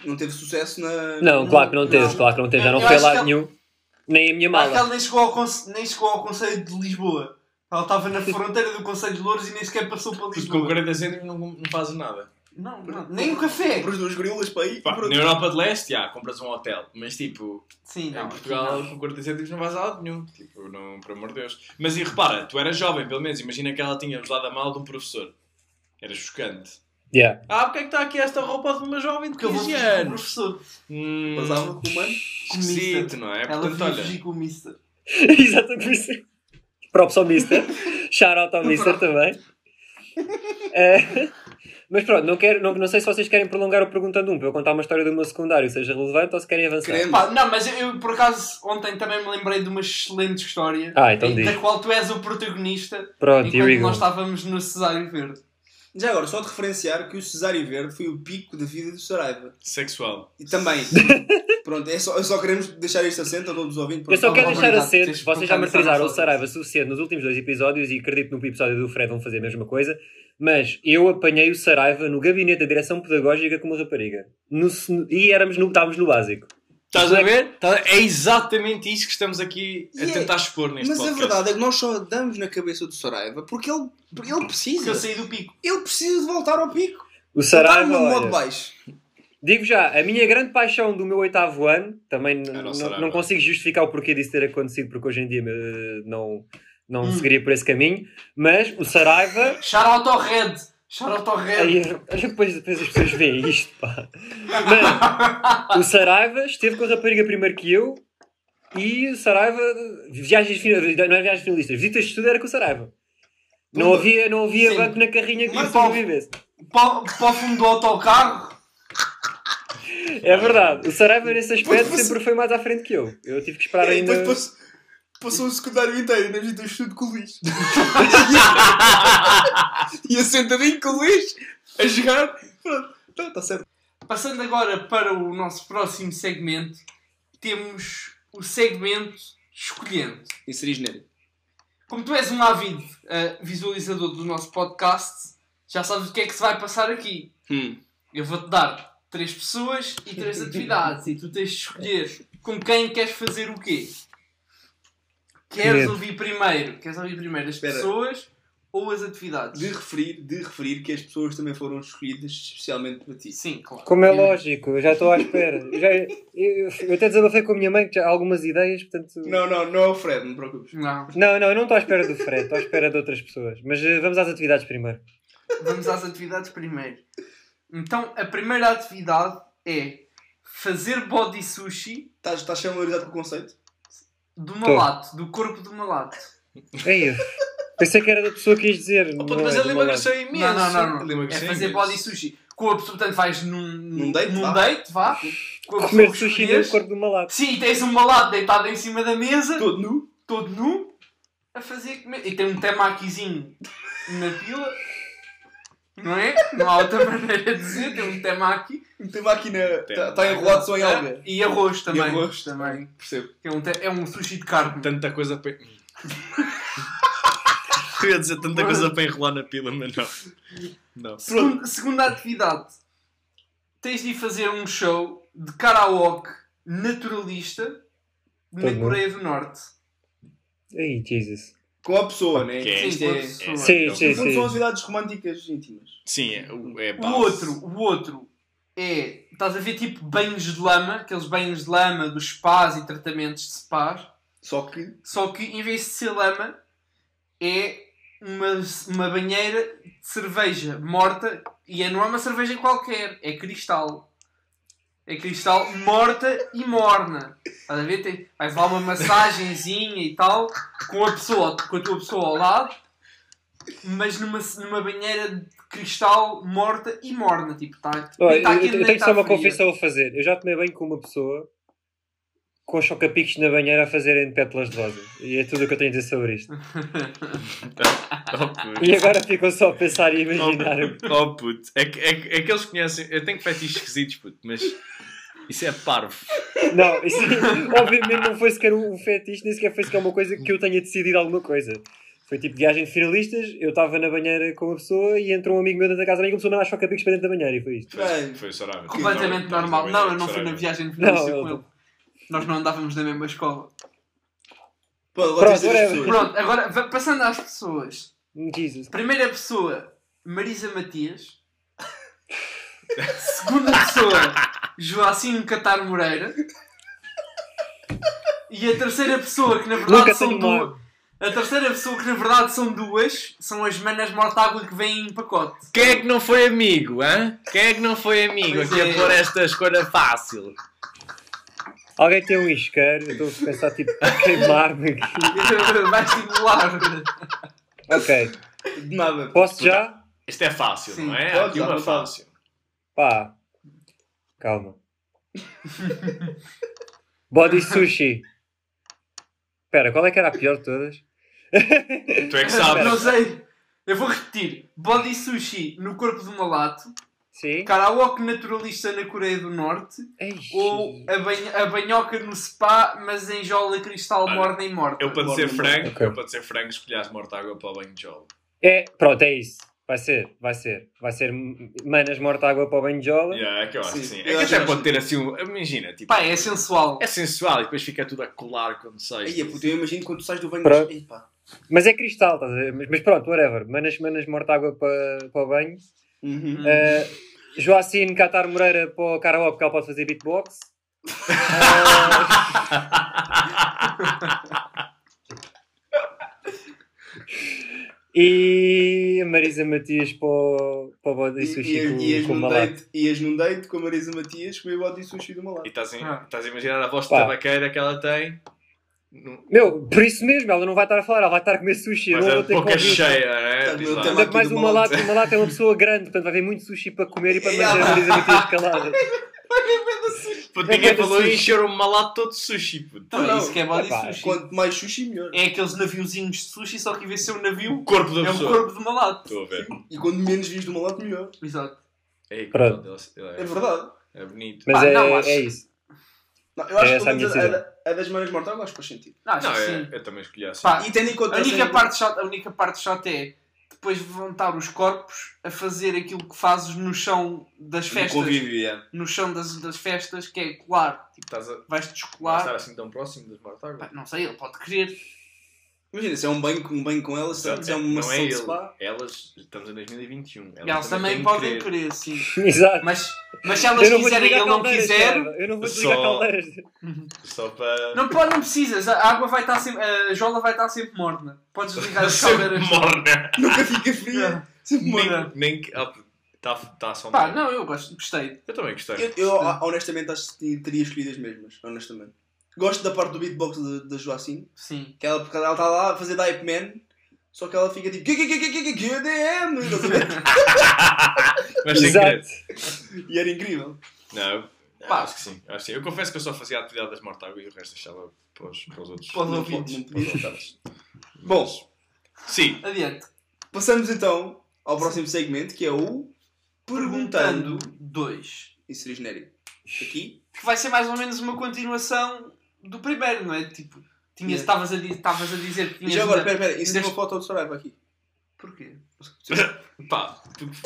não teve sucesso na. Não, claro que não teve, não. claro que não teve, já não Eu foi lá ela- nenhum. Nem a minha que ela mala. nem chegou, ao conce- nem chegou ao Conselho de Lisboa. Ela estava na fronteira do Conselho de Louros e nem sequer passou para Porque com Lisboa. 40 cêntimos não, não fazes nada. Não, não. Nem um café. Compras duas grilas para ir. Pá, na Europa de Leste, já, compras um hotel. Mas tipo, Sim, não. em Portugal, aqui com 40 cêntimos não vais a lado nenhum. Tipo, não, por amor de Deus. Mas e repara, tu eras jovem, pelo menos. Imagina que ela tinha usado a mal de um professor. Era chocante. Yeah. Ah, porque é que está aqui esta roupa de uma jovem de Porque eu vou 15 fugir com o anos? professor. Hum, Passava com o mano. esquisito, não é? Ela Portanto, olha, com o Mister. Exatamente. Props ao Mister. Shout out ao Mister também. Mas pronto, não, quero, não, não sei se vocês querem prolongar o perguntando um para eu contar uma história do meu secundário, seja relevante ou se querem avançar. Queremos. Pá, não, mas eu, eu, por acaso ontem também me lembrei de uma excelente história Ah, então da qual tu és o protagonista Pronto, enquanto nós estávamos no Cesário Verde. Já agora, só de referenciar que o Cesário Verde foi o pico da vida do Saraiva. sexual. E também. pronto, é só, só queremos deixar este assento a todos os ouvintes. Eu só quero deixar teres vocês já martirizaram o Saraiva suficiente nos últimos dois episódios e acredito no episódio do Fred vão fazer a mesma coisa, mas eu apanhei o Saraiva no gabinete da direção pedagógica com uma rapariga. No- e éramos no, estávamos no básico. Estás a ver? Tá- É exatamente isso que estamos aqui a E é- tentar expor neste Mas a podcast. verdade é que nós só damos na cabeça do Saraiva porque ele, porque ele Porque eu precisa. saí do pico. Ele precisa de voltar ao pico. O Está Saraiva, no modo olha, baixo. digo já, a minha grande paixão do meu oitavo ano, também não consigo justificar o porquê disso ter acontecido, porque hoje em dia eh, não, não Hum. seguiria por esse caminho, mas o Saraiva Shout out Red. Shout out Red. Aí, depois, depois as pessoas veem isto, pá. Mano, o Saraiva esteve com a rapariga primeiro que eu e o Saraiva, viagens finalistas, não é viagens finalistas, visitas de estudo era com o Saraiva. Não havia, não havia Sim. banco na carrinha que Mas, sobrevivesse. Para, para o fundo do autocarro. É verdade, o Saraiva nesse aspecto Depois- sempre foi mais à frente que eu. Eu tive que esperar E ainda. depois passou, o secundário inteiro na visita de estudo com o Luís. e sentadinho com o Luís a jogar. Pronto, está certo. Passando agora para o nosso próximo segmento, temos o segmento Escolhendo. Inserir genérico. Como tu és um ávido eh, visualizador do nosso podcast, já sabes o que é que se vai passar aqui. Hum. Eu vou-te dar três pessoas e três atividades e tu tens de escolher com quem queres fazer o quê. Queres Medo. ouvir primeiro? Queres ouvir primeiro as Espera. pessoas ou as atividades? De referir, de referir que as pessoas também foram escolhidas especialmente para ti. Sim, claro. Como é lógico, eu já estou à espera. Eu, já, eu, eu até desabafei com a minha mãe que já há algumas ideias, portanto. Não, não, não é o Fred, não te preocupes. Não. Não, não, eu não estou à espera do Fred, estou à espera de outras pessoas. Mas eh, vamos às atividades primeiro. Vamos às atividades primeiro. Então, a primeira atividade é fazer body sushi Estás, estás familiarizado com o conceito? Do malato, do corpo do malato. Ei, eu pensei que era da pessoa que ias dizer. Oh, puto, não mas é ele emagreceu imenso. Não, não, não. não. É emagreceu fazer imenso. body sushi. Com a pessoa, portanto, vais num, Num date, num vá. date, vá. Com a pessoa Comer que sushi escolheres. no corpo do malato. Sim, tens um malato deitado em cima da mesa, Todo nu. todo nu, a fazer comer. E tem um temakizinho na pila. Não é? Não há outra maneira de dizer. Tem um temaki. O tema aqui está tá enrolado só em alga. E arroz também. arroz também. Percebo. É um, te- é um sushi de carne. Tanta coisa para. Eu ia dizer tanta coisa para enrolar na pila, mas não. Não. Segunda, segunda atividade. Tens de ir fazer um show de karaoke naturalista na. Coreia do Norte. Ai, Jesus. Com a pessoa, né? Ok. Isto Sim, é... pessoa. Sim, sim, fundo são sim. atividades românticas íntimas. Sim, é, o- é O outro, o outro é. Estás a ver tipo banhos de lama, aqueles banhos de lama dos spas e tratamentos de spas. Só que... Só que em vez de ser lama, é uma, uma banheira de cerveja morta e é, não é uma cerveja qualquer, é cristal. É cristal morta e morna. Estás a ver? Tem, vais lá uma massagenzinha e tal, com a, pessoa, com a tua pessoa ao lado, mas numa, numa banheira de cristal morta e morna. Tipo, tá, Olha, tá eu, eu tenho só uma fria. confissão a fazer. Eu já tomei banho com uma pessoa com choca-picos na banheira a fazerem pétalas de rosa. E é tudo o que eu tenho a dizer sobre isto. Oh. E agora ficam só a pensar e imaginar. Oh puto, é que, é, que- é que eles conhecem. Eu tenho fetiches esquisitos, puto, mas isso é parvo. Não, isso obviamente não foi sequer um fetiche, nem sequer foi sequer uma coisa que eu tenha decidido alguma coisa. Foi tipo viagem de finalistas, eu estava na banheira com uma pessoa e entrou um amigo meu dentro da casa e começou a mandar choca-picos para dentro da banheira e foi isto. Bem, Foi Soraya. Completamente normal. Não, eu não fui na viagem de finalista Não, com ele. Nós não andávamos na mesma escola. pô, agora Pronto, whatever. pessoas. Pronto, agora va- passando às pessoas. Jesus. Primeira pessoa, Marisa Matias. Segunda pessoa, Joacim Catar Moreira. E a terceira pessoa, que na verdade Nunca são tenho duas. A terceira pessoa, que na verdade são duas, são as manas mortágua que vêm em pacote. Quem é que não foi amigo, hã? Quem é que não foi amigo Pois aqui é. a pôr esta escolha fácil? Alguém tem um isqueiro, eu estou a pensar tipo a queimar-me aqui. Vai estimular. Ok, De nada. posso já? Isto é fácil, Sim, não é? pode, uma falar. fácil. Pá, calma. Body sushi. Espera, qual é que era a pior de todas? Tu é que sabes. Não sei. Eu vou repetir. Body sushi no corpo de um malato. Sim? Karaoke naturalista na Coreia do Norte. Ei, Ou a, banho- a banhoca no spa, mas em jola cristal Olha, morna e morta. Eu para ser franco, ok. eu para ser franco, escolhi as mortágua para o banho de jolo. É, pronto, é isso. Vai ser, vai ser. Vai ser manas morta água para o banho de jola. Yeah, é que eu acho Sim, que sim. É eu que até acho- pode ter assim um. Imagina, tipo. Pá, é sensual. É sensual e depois fica tudo a colar quando sais. Aí, puto, eu imagino quando tu sais do banho. Pronto. Pá. Mas é cristal, estás a ver? Mas, mas pronto, whatever. Manas, manas morta água para, para o banho. Uhum. Uh, Joacine Catar Moreira para o karaoke, porque ela pode fazer beatbox. e a Marisa Matias para o, para o body E, sushi e, com, ias com num malato. date, ias num date com a Marisa Matias comer body sushi do E malato. estás, em- Ah. estás a imaginar a voz de Pá. tabaqueira que ela tem. Meu, por isso mesmo, ela não vai estar a falar, ela vai estar a comer sushi. Mas não a vou ter boca ouvir. cheia, né? Ainda que mais uma lata, Malato. uma lata é uma pessoa grande, portanto vai haver muito sushi para comer e para manter a Marisa Matias calada. Puto, É ninguém de falou em encher um malato todo de sushi, puto. Então, Não, é isso que é body sushi. Quanto mais sushi, melhor. É aqueles naviozinhos de sushi, só que em vez de ser um navio, O corpo da é um pessoa. corpo de malato. Estou a ver. E quando menos vis do malato, melhor. Exato. É, É é, verdade. é bonito. Mas Pá, é, não, acho- é isso. Não, eu acho É que pelo a menos a, decisão. a, a das manas mortais eu acho que faz sentido. Não, acho Não, que é, sim. eu também escolhi assim. Pá, E tendo em conta A única, parte chata, a única parte chata é depois vão estar os corpos a fazer aquilo que fazes no chão das festas. convívio, yeah. No chão das, das festas, que é colar. Tipo, Estás a vais-te não estar descolar. assim tão próximo das mortáguas? Não sei, ele pode querer. Imagina, se é um banho, um banho com ela, se se é uma não sessão é de ele. spa. Elas, estamos em 2021. E elas também têm podem que querer, sim. Exato. Mas, mas se elas Eu não vou quiserem e desligar ele não caldeiras, quiser. Eu não vou desligar Só- caldeiras. Só para. não, pode, não precisas. A água vai estar sempre. A jola vai estar sempre morna. Podes ligar as Sempre caldeiras. morna. Nunca fica fria. Sempre morna. Nem, nem que. Está tá só Pá, não, eu gosto, gostei. Eu também gostei. Eu, eu, honestamente acho que teria escolhido as mesmas, honestamente. Gosto da parte do beatbox da, Joacine, Sim. que ela, porque ela está lá a fazer da Hype Man, só que ela fica tipo que que que que que que que DM, estás a ver? Mas sem querer. E era incrível. Não, Pá. acho que sim. Acho que sim. Eu confesso que eu só fazia a atividade das mortáguas e o resto deixava para os, para os outros. Para os ouvintes. Para os. Bom, Sim. Adiante. passamos então ao próximo segmento que é o Perguntando. 2. Isso seria genérico. Aqui. Que vai ser mais ou menos uma continuação do primeiro, não é? Tipo, tinhas- Yeah. estavas a, estavas a dizer que tinhas. já agora, espera, espera, isso tem ainda- uma foto do Saraiva aqui. Porquê? Pá,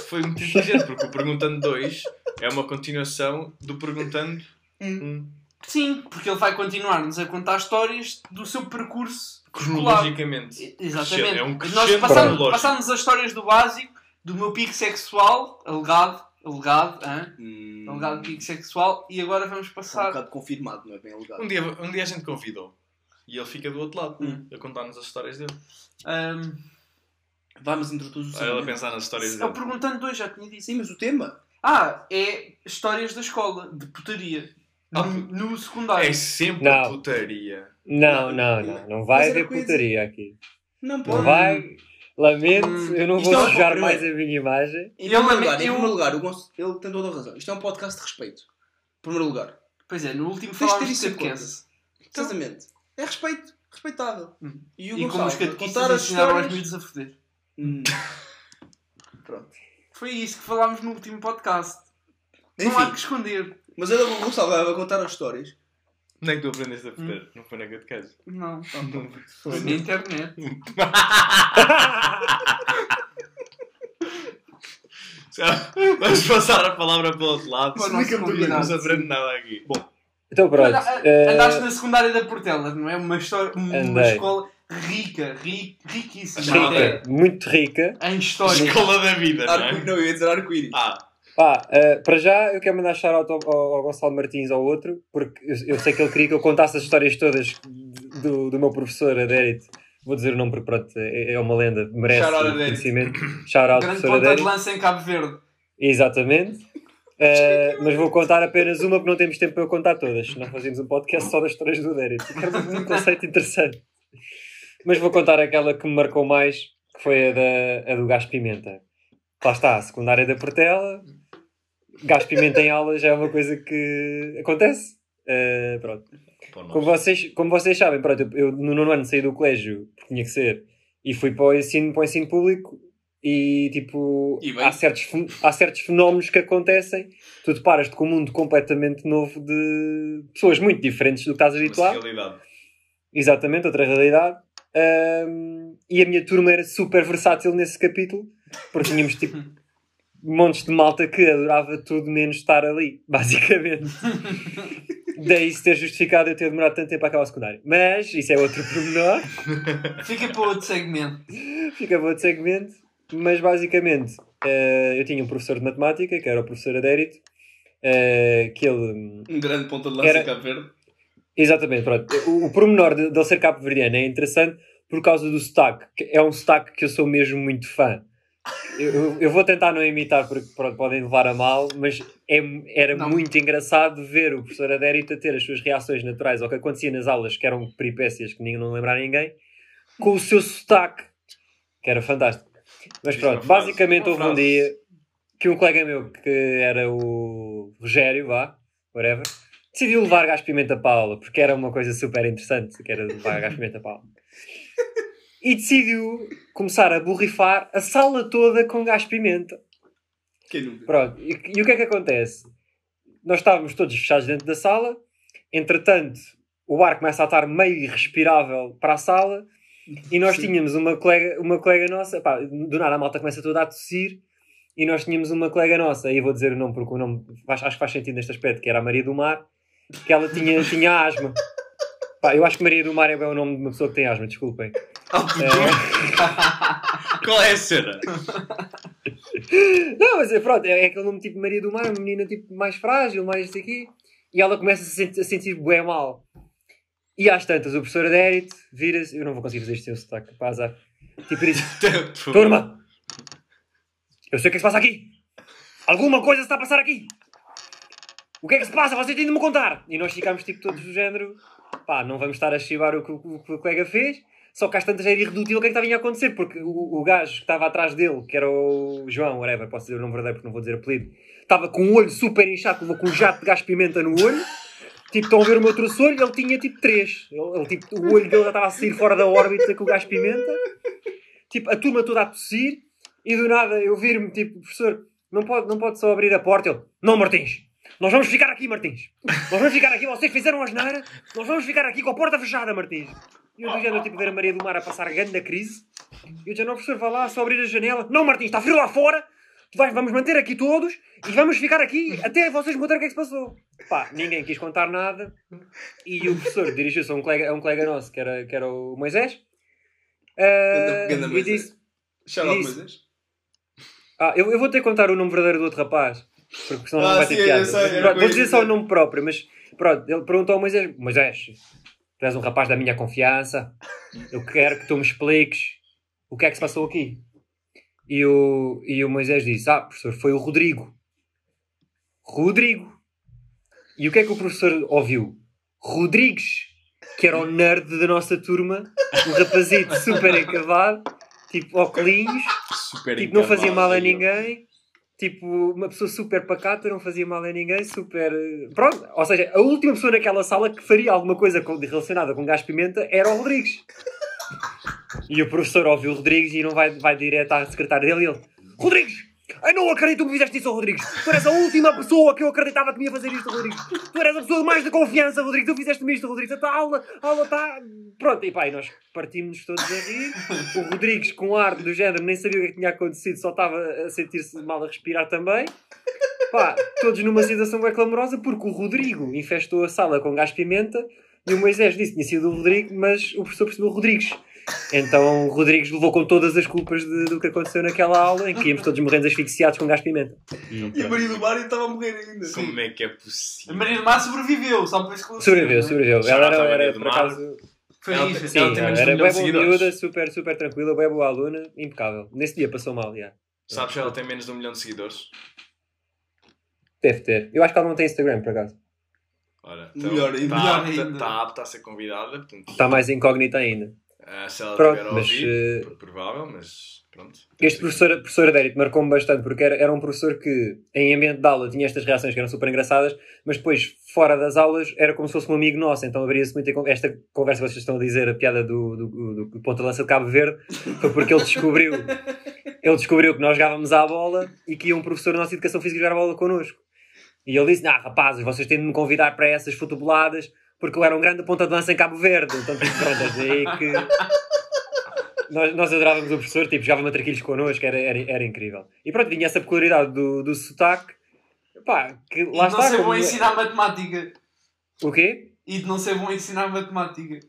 foi muito inteligente, porque o Perguntando 2 é uma continuação do Perguntando 1. Sim, porque ele vai continuar-nos a contar histórias do seu percurso. Cronologicamente. Exatamente. É um Nós passámos, passámos as histórias do básico, do meu pico sexual, alegado, alegado, hã? Hum, alegado pico sexual, e agora vamos é um passar. bocado confirmado, não é bem alegado. Um dia, um dia a gente convidou. E ele fica do outro lado, Hum. a contar-nos as histórias dele. Ahm, Vamos introduzir ele a pensar nas histórias eu dele. perguntando dois, já tinha dito. Sim, mas o tema. Ah, é histórias da escola, de putaria. Ah, No, no secundário. É sempre Não. putaria. Não, não, não. Não vai Mas era haver putaria aqui. Não Não pode. vai. Lamento, Hum, eu não vou é sujar mais a minha imagem. Em Eu- primeiro lugar, em eu- primeiro lugar, o Gonçalo, ele tem toda a razão. Isto é um podcast de respeito. Em primeiro lugar. Pois é, no último falámos de isso em catequese. Exatamente. É respeito. Respeitável. Hum. E o E como Gonçalo, os a catequistas contar as ensinaram aos histórias... miúdos a foder. Hum. Pronto. Foi isso que falámos no último podcast. Enfim, Não há que esconder. mas ele, o Gonçalo vai contar as histórias. Onde é que tu aprendeste a foder? Não foi na catequese. Não. Foi na internet. Vamos passar a palavra para o outro lado. Não se aprende nada aqui. Bom, Então pronto. Eh, Andaste na secundária da Portela, não é? Uma, história, uma escola rica, ri, riquíssima. Não, rica, muito rica. Em história. escola da vida, não é? Não, eu ia dizer arco-íris. Ah, Pá, eh, para já eu quero mandar shout ao, ao, ao Gonçalo Martins ao outro, porque eu, eu sei que ele queria que eu contasse as histórias todas do, do meu professor Adérito. Vou dizer o nome porque pronto, é, é uma lenda, merece Shout conhecimento. Shout out Grande ponta de lança em Cabo Verde. Exatamente. Eh, mas vou contar apenas uma porque não temos tempo para eu contar todas. Senão fazíamos um podcast só das histórias do Adérito. Era um conceito interessante. Mas vou contar aquela que me marcou mais, que foi a, da, a do gás pimenta. Lá está, a secundária da Portela. Gás pimenta em aulas já é uma coisa que acontece. Eh, pronto. Como vocês, como vocês sabem, pronto, eu, no nono ano saí do colégio, porque tinha que ser, e fui para o ensino, para o ensino público, e tipo, E há, certos, há certos fenómenos que acontecem, tu deparas-te com um mundo completamente novo de pessoas muito diferentes do que estás habituado, exatamente, outra realidade, Ahm, e a minha turma era super versátil nesse capítulo, porque tínhamos tipo montes de malta que adorava tudo menos estar ali, basicamente. Daí se ter justificado eu ter demorado tanto tempo a acabar o secundário. Mas isso é outro pormenor, Fica para outro segmento. fica para outro segmento. Mas basicamente eh, eu tinha um professor de matemática, que era o professor Adérito, eh, que ele. Um grande ponta de lança Era- Cabo Verde. Exatamente, pronto. O, o pormenor de, de ser cabo-verdiano é interessante por causa do sotaque. que É um sotaque que eu sou mesmo muito fã. Eu, eu- vou tentar não imitar porque pronto, podem levar a mal, mas é- era Não. muito engraçado ver o professor Adérito a ter as suas reações naturais ao que acontecia nas aulas, que eram peripécias que ninguém não lembrar ninguém, com o seu sotaque, que era fantástico. Mas pronto, frase. basicamente houve um dia que um colega meu, que era o Rogério, vá, whatever, decidiu levar gás pimenta para a aula, porque era uma coisa super interessante, que era levar gás pimenta para a aula. E decidiu começar a borrifar a sala toda com gás pimenta. Quem nunca? Pronto, e, e o que é que acontece? Nós estávamos todos fechados dentro da sala, entretanto, o ar começa a estar meio irrespirável para a sala, e nós Sim. tínhamos uma colega, uma colega nossa, pá, do nada a malta começa toda a tossir, e nós tínhamos uma colega nossa, aí vou dizer o nome porque o nome faz- acho que faz sentido neste aspecto, que era a Maria do Mar, que ela tinha, tinha asma. Pá, eu acho que Maria do Mar é bem o nome de uma pessoa que tem asma, desculpem. É, Qual é a cena? Não, mas é, pronto, é, é aquele nome tipo Maria do Mar, uma menina tipo mais frágil, mais isso aqui, e ela começa a a sentir bué mal. E às tantas, o professor Adérito vira-se, eu não vou conseguir fazer isto sem o sotaque, pá, azar. Tipo, diz: Turma, eu sei o que é que se passa aqui. Alguma coisa se está a passar aqui. O que é que se passa? Vocês têm de me contar. E nós ficámos tipo todos do género, pá, não vamos estar a chivar o que o, o o colega fez. Só que às tantas era irredutível o que é que estava a acontecer, porque o, o gajo que estava atrás dele, que era o João, whatever, posso dizer o nome verdadeiro porque não vou dizer apelido, estava com o olho super inchado, com um jato de gás pimenta no olho, Tipo, estão a ver o meu troçolho, ele tinha tipo 3. Ele, ele, tipo, o olho dele já estava a sair fora da órbita com o gás pimenta. Tipo, a turma toda a tossir. E do nada eu vir-me, tipo, professor, não pode, não pode só abrir a porta. Ele, não, Martins. Nós vamos ficar aqui, Martins. Nós vamos ficar aqui. Vocês fizeram a asneira. Nós vamos ficar aqui com a porta fechada, Martins. E eu do género, tipo, ver a Maria do Mar a passar grande crise. E eu dizia, não, professor, vá lá, só abrir a janela. Não, Martins, está frio lá fora. Vamos manter aqui todos e vamos ficar aqui até vocês me o que é que se passou. Pá, ninguém quis contar nada. E o professor dirigiu-se a um colega, a um colega nosso, que era, que era o Moisés. Ah, Ganda- ganda e Moisés. disse: Shout Isso. Moisés. ah, eu, eu vou ter que contar o nome verdadeiro do outro rapaz, porque senão Ah, não vai sim, ter piada. sei, pronto, vou dizer só o nome próprio, mas pronto, ele perguntou ao Moisés: Moisés, tu és um rapaz da minha confiança, eu quero que tu me expliques o que é que se passou aqui. E o, e o Moisés disse: Ah, professor, foi o Rodrigo. Rodrigo. E o que é que o professor ouviu? Rodrigues, que era o nerd da nossa turma, um rapazito super acabado, tipo óculos, Super tipo, não fazia mal a encavado, ninguém. Tipo, uma pessoa super pacata, não fazia mal a ninguém, super. eh, Pronto, ou seja, a última pessoa naquela sala que faria alguma coisa relacionada com gás pimenta era o Rodrigues. E o professor ouviu o Rodrigues e não vai, vai direto à secretária dele e ele: Rodrigues! Eu não acredito que me fizeste isso, Rodrigues! Tu eres a última pessoa que eu acreditava que me ia fazer isto, Rodrigues! Tu eres a pessoa mais de confiança, Rodrigues! Tu fizeste-me isto, Rodrigues! A aula, a aula está. Pronto, e pá, e nós partimos todos a rir. O Rodrigues, com ar do género, nem sabia o que, é que tinha acontecido, só estava a sentir-se mal a respirar também. Pá, todos numa situação bem clamorosa, porque o Rodrigo infestou a sala com gás pimenta e o Moisés disse que tinha sido o Rodrigo, mas o professor percebeu o Rodrigues. Então o Rodrigues levou com todas as culpas de- do que aconteceu naquela aula em que íamos todos morrendo asfixiados com gás pimenta. E, E a. Maria do Mar estava a morrer ainda. Como é que é A possível? Maria do Mar sobreviveu, só para esclarecer. Sobreviveu, não é? sobreviveu. Já Ela era, era do por acaso. Foi Ela isso. Sim, ela tem menos de um era milhão bem de boa seguidores. miúda, super, super tranquila, bem boa aluna, impecável. Nesse dia passou mal, já. Sabes se ela tem menos de um milhão de seguidores? Deve ter. Eu acho que ela não tem Instagram, por acaso. Ora, Melhor ainda. Está Melhor apta, ainda. está apta a ser convidada. Está mais incógnita ainda. Ah, se ela Pronto, tiver mas ouvir, eh, provável, mas pronto. Este professor, professor Adérito marcou-me bastante porque era, era um professor que em ambiente de aula tinha estas reações que eram super engraçadas, mas depois fora das aulas era como se fosse um amigo nosso, então abria-se muito esta conversa que vocês estão a dizer, a piada do, do, do, do ponta lança de Cabo Verde, foi porque ele descobriu ele descobriu que nós jogávamos à bola e que ia um professor da nossa educação física jogar a bola connosco. E ele disse: Ah, rapazes, vocês têm de me convidar para essas futeboladas porque eu era um grande ponta de lança em Cabo Verde. Então, tipo, pronto, é daí que. Nós, nós adorávamos o professor, tipo, jogava matraquilhos connosco, era, era, era incrível. E pronto, tinha essa peculiaridade do, do sotaque, pá, que E lá de não está. ser bom a ensinar matemática. O quê? E de não ser bom a ensinar matemática.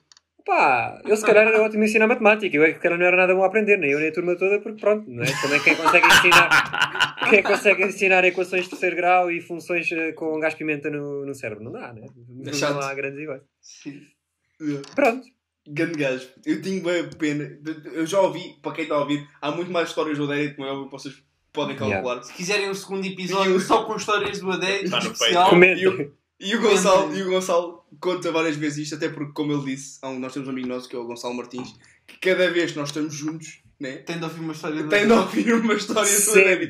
Pá, eu se calhar era ótimo a ensinar matemática, eu é que se calhar não era nada bom a aprender, nem eu nem a turma toda, porque pronto, não é? Também quem consegue ensinar, quem consegue ensinar equações de terceiro grau e funções eh, com gás pimenta no, no cérebro, não dá, né? É Não, chato. há grandes iguais. Sim. Pronto. Grande gajo. Eu tenho bem pena. Eu já ouvi, para quem está a ouvir, há muito mais histórias do Derek, como é óbvio, vocês podem calcular. Se quiserem um segundo episódio só com histórias do Adé, Está no especial. E o, e o Gonçalo, e o Gonçalo conta várias vezes isto, até porque, como ele disse, há um- nós temos um amigo nosso que é o Gonçalo Martins, que cada vez que nós estamos juntos, né, tem de ouvir uma história do tem de ouvir uma história do. Sempre.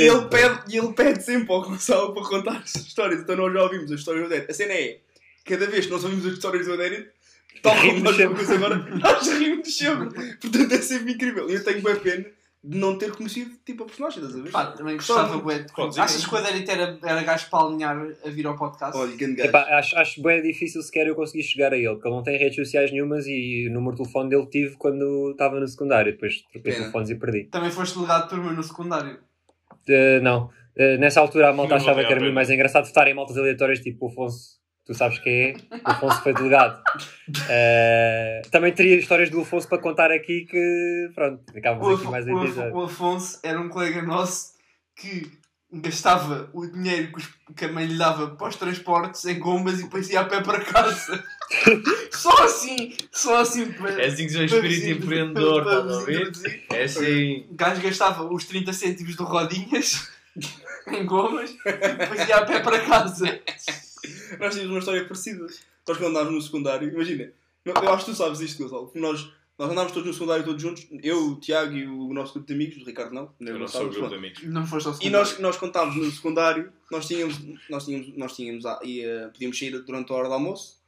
E ele, pede, e ele pede sempre ao Gonçalo para contar as histórias. Então nós já ouvimos as histórias do Adérito. A cena é, cada vez que nós ouvimos as histórias do Adérito, tal como Rimos nós vamos agora, nós rimos sempre. Portanto é sempre incrível. E eu tenho bem pena não ter conhecido tipo a personagem, estás a ver? Pá, também Gostava bué de- Achas que o Adérito era, era gajo para alinhar a vir ao podcast? Olha, grande gajo. Epá, acho, acho bem difícil sequer eu conseguir chegar a ele, porque ele não tem redes sociais nenhumas e o número de telefone dele tive quando estava no secundário. Depois troquei Pena. telefones e perdi. Também foste delegado de turma no secundário. Uh, não. Uh, nessa altura a malta Não achava que era a muito pena. mais engraçado votar em maltas aleatórias, tipo o Afonso. Tu sabes quem é? O Afonso foi delegado. Uh, também teria histórias do Afonso para contar aqui que, pronto, ficávamos aqui mais o Af- episódio. o Afonso era um colega nosso que gastava o dinheiro que, os- que a mãe lhe dava para os transportes em gomas e depois ia a pé para casa. só assim, só assim. para- É assim que para espírito empreendedor, para estás a ver? É assim. O gajo gastava os 30 cêntimos de rodinhas em gomas e depois ia a pé para casa. Nós tínhamos uma história parecida. Nós quando andávamos no secundário, imagina, eu acho que tu sabes isto, Gonçalo, nós Nós andávamos todos no secundário, todos juntos. Eu, o Tiago e o nosso grupo de amigos, o Ricardo não. Eu não sou o grupo de amigos. Não foste ao E secundário. nós, nós quando estávamos no secundário, nós tínhamos, nós tínhamos, nós tínhamos, ah, e, eh, podíamos sair durante a hora do almoço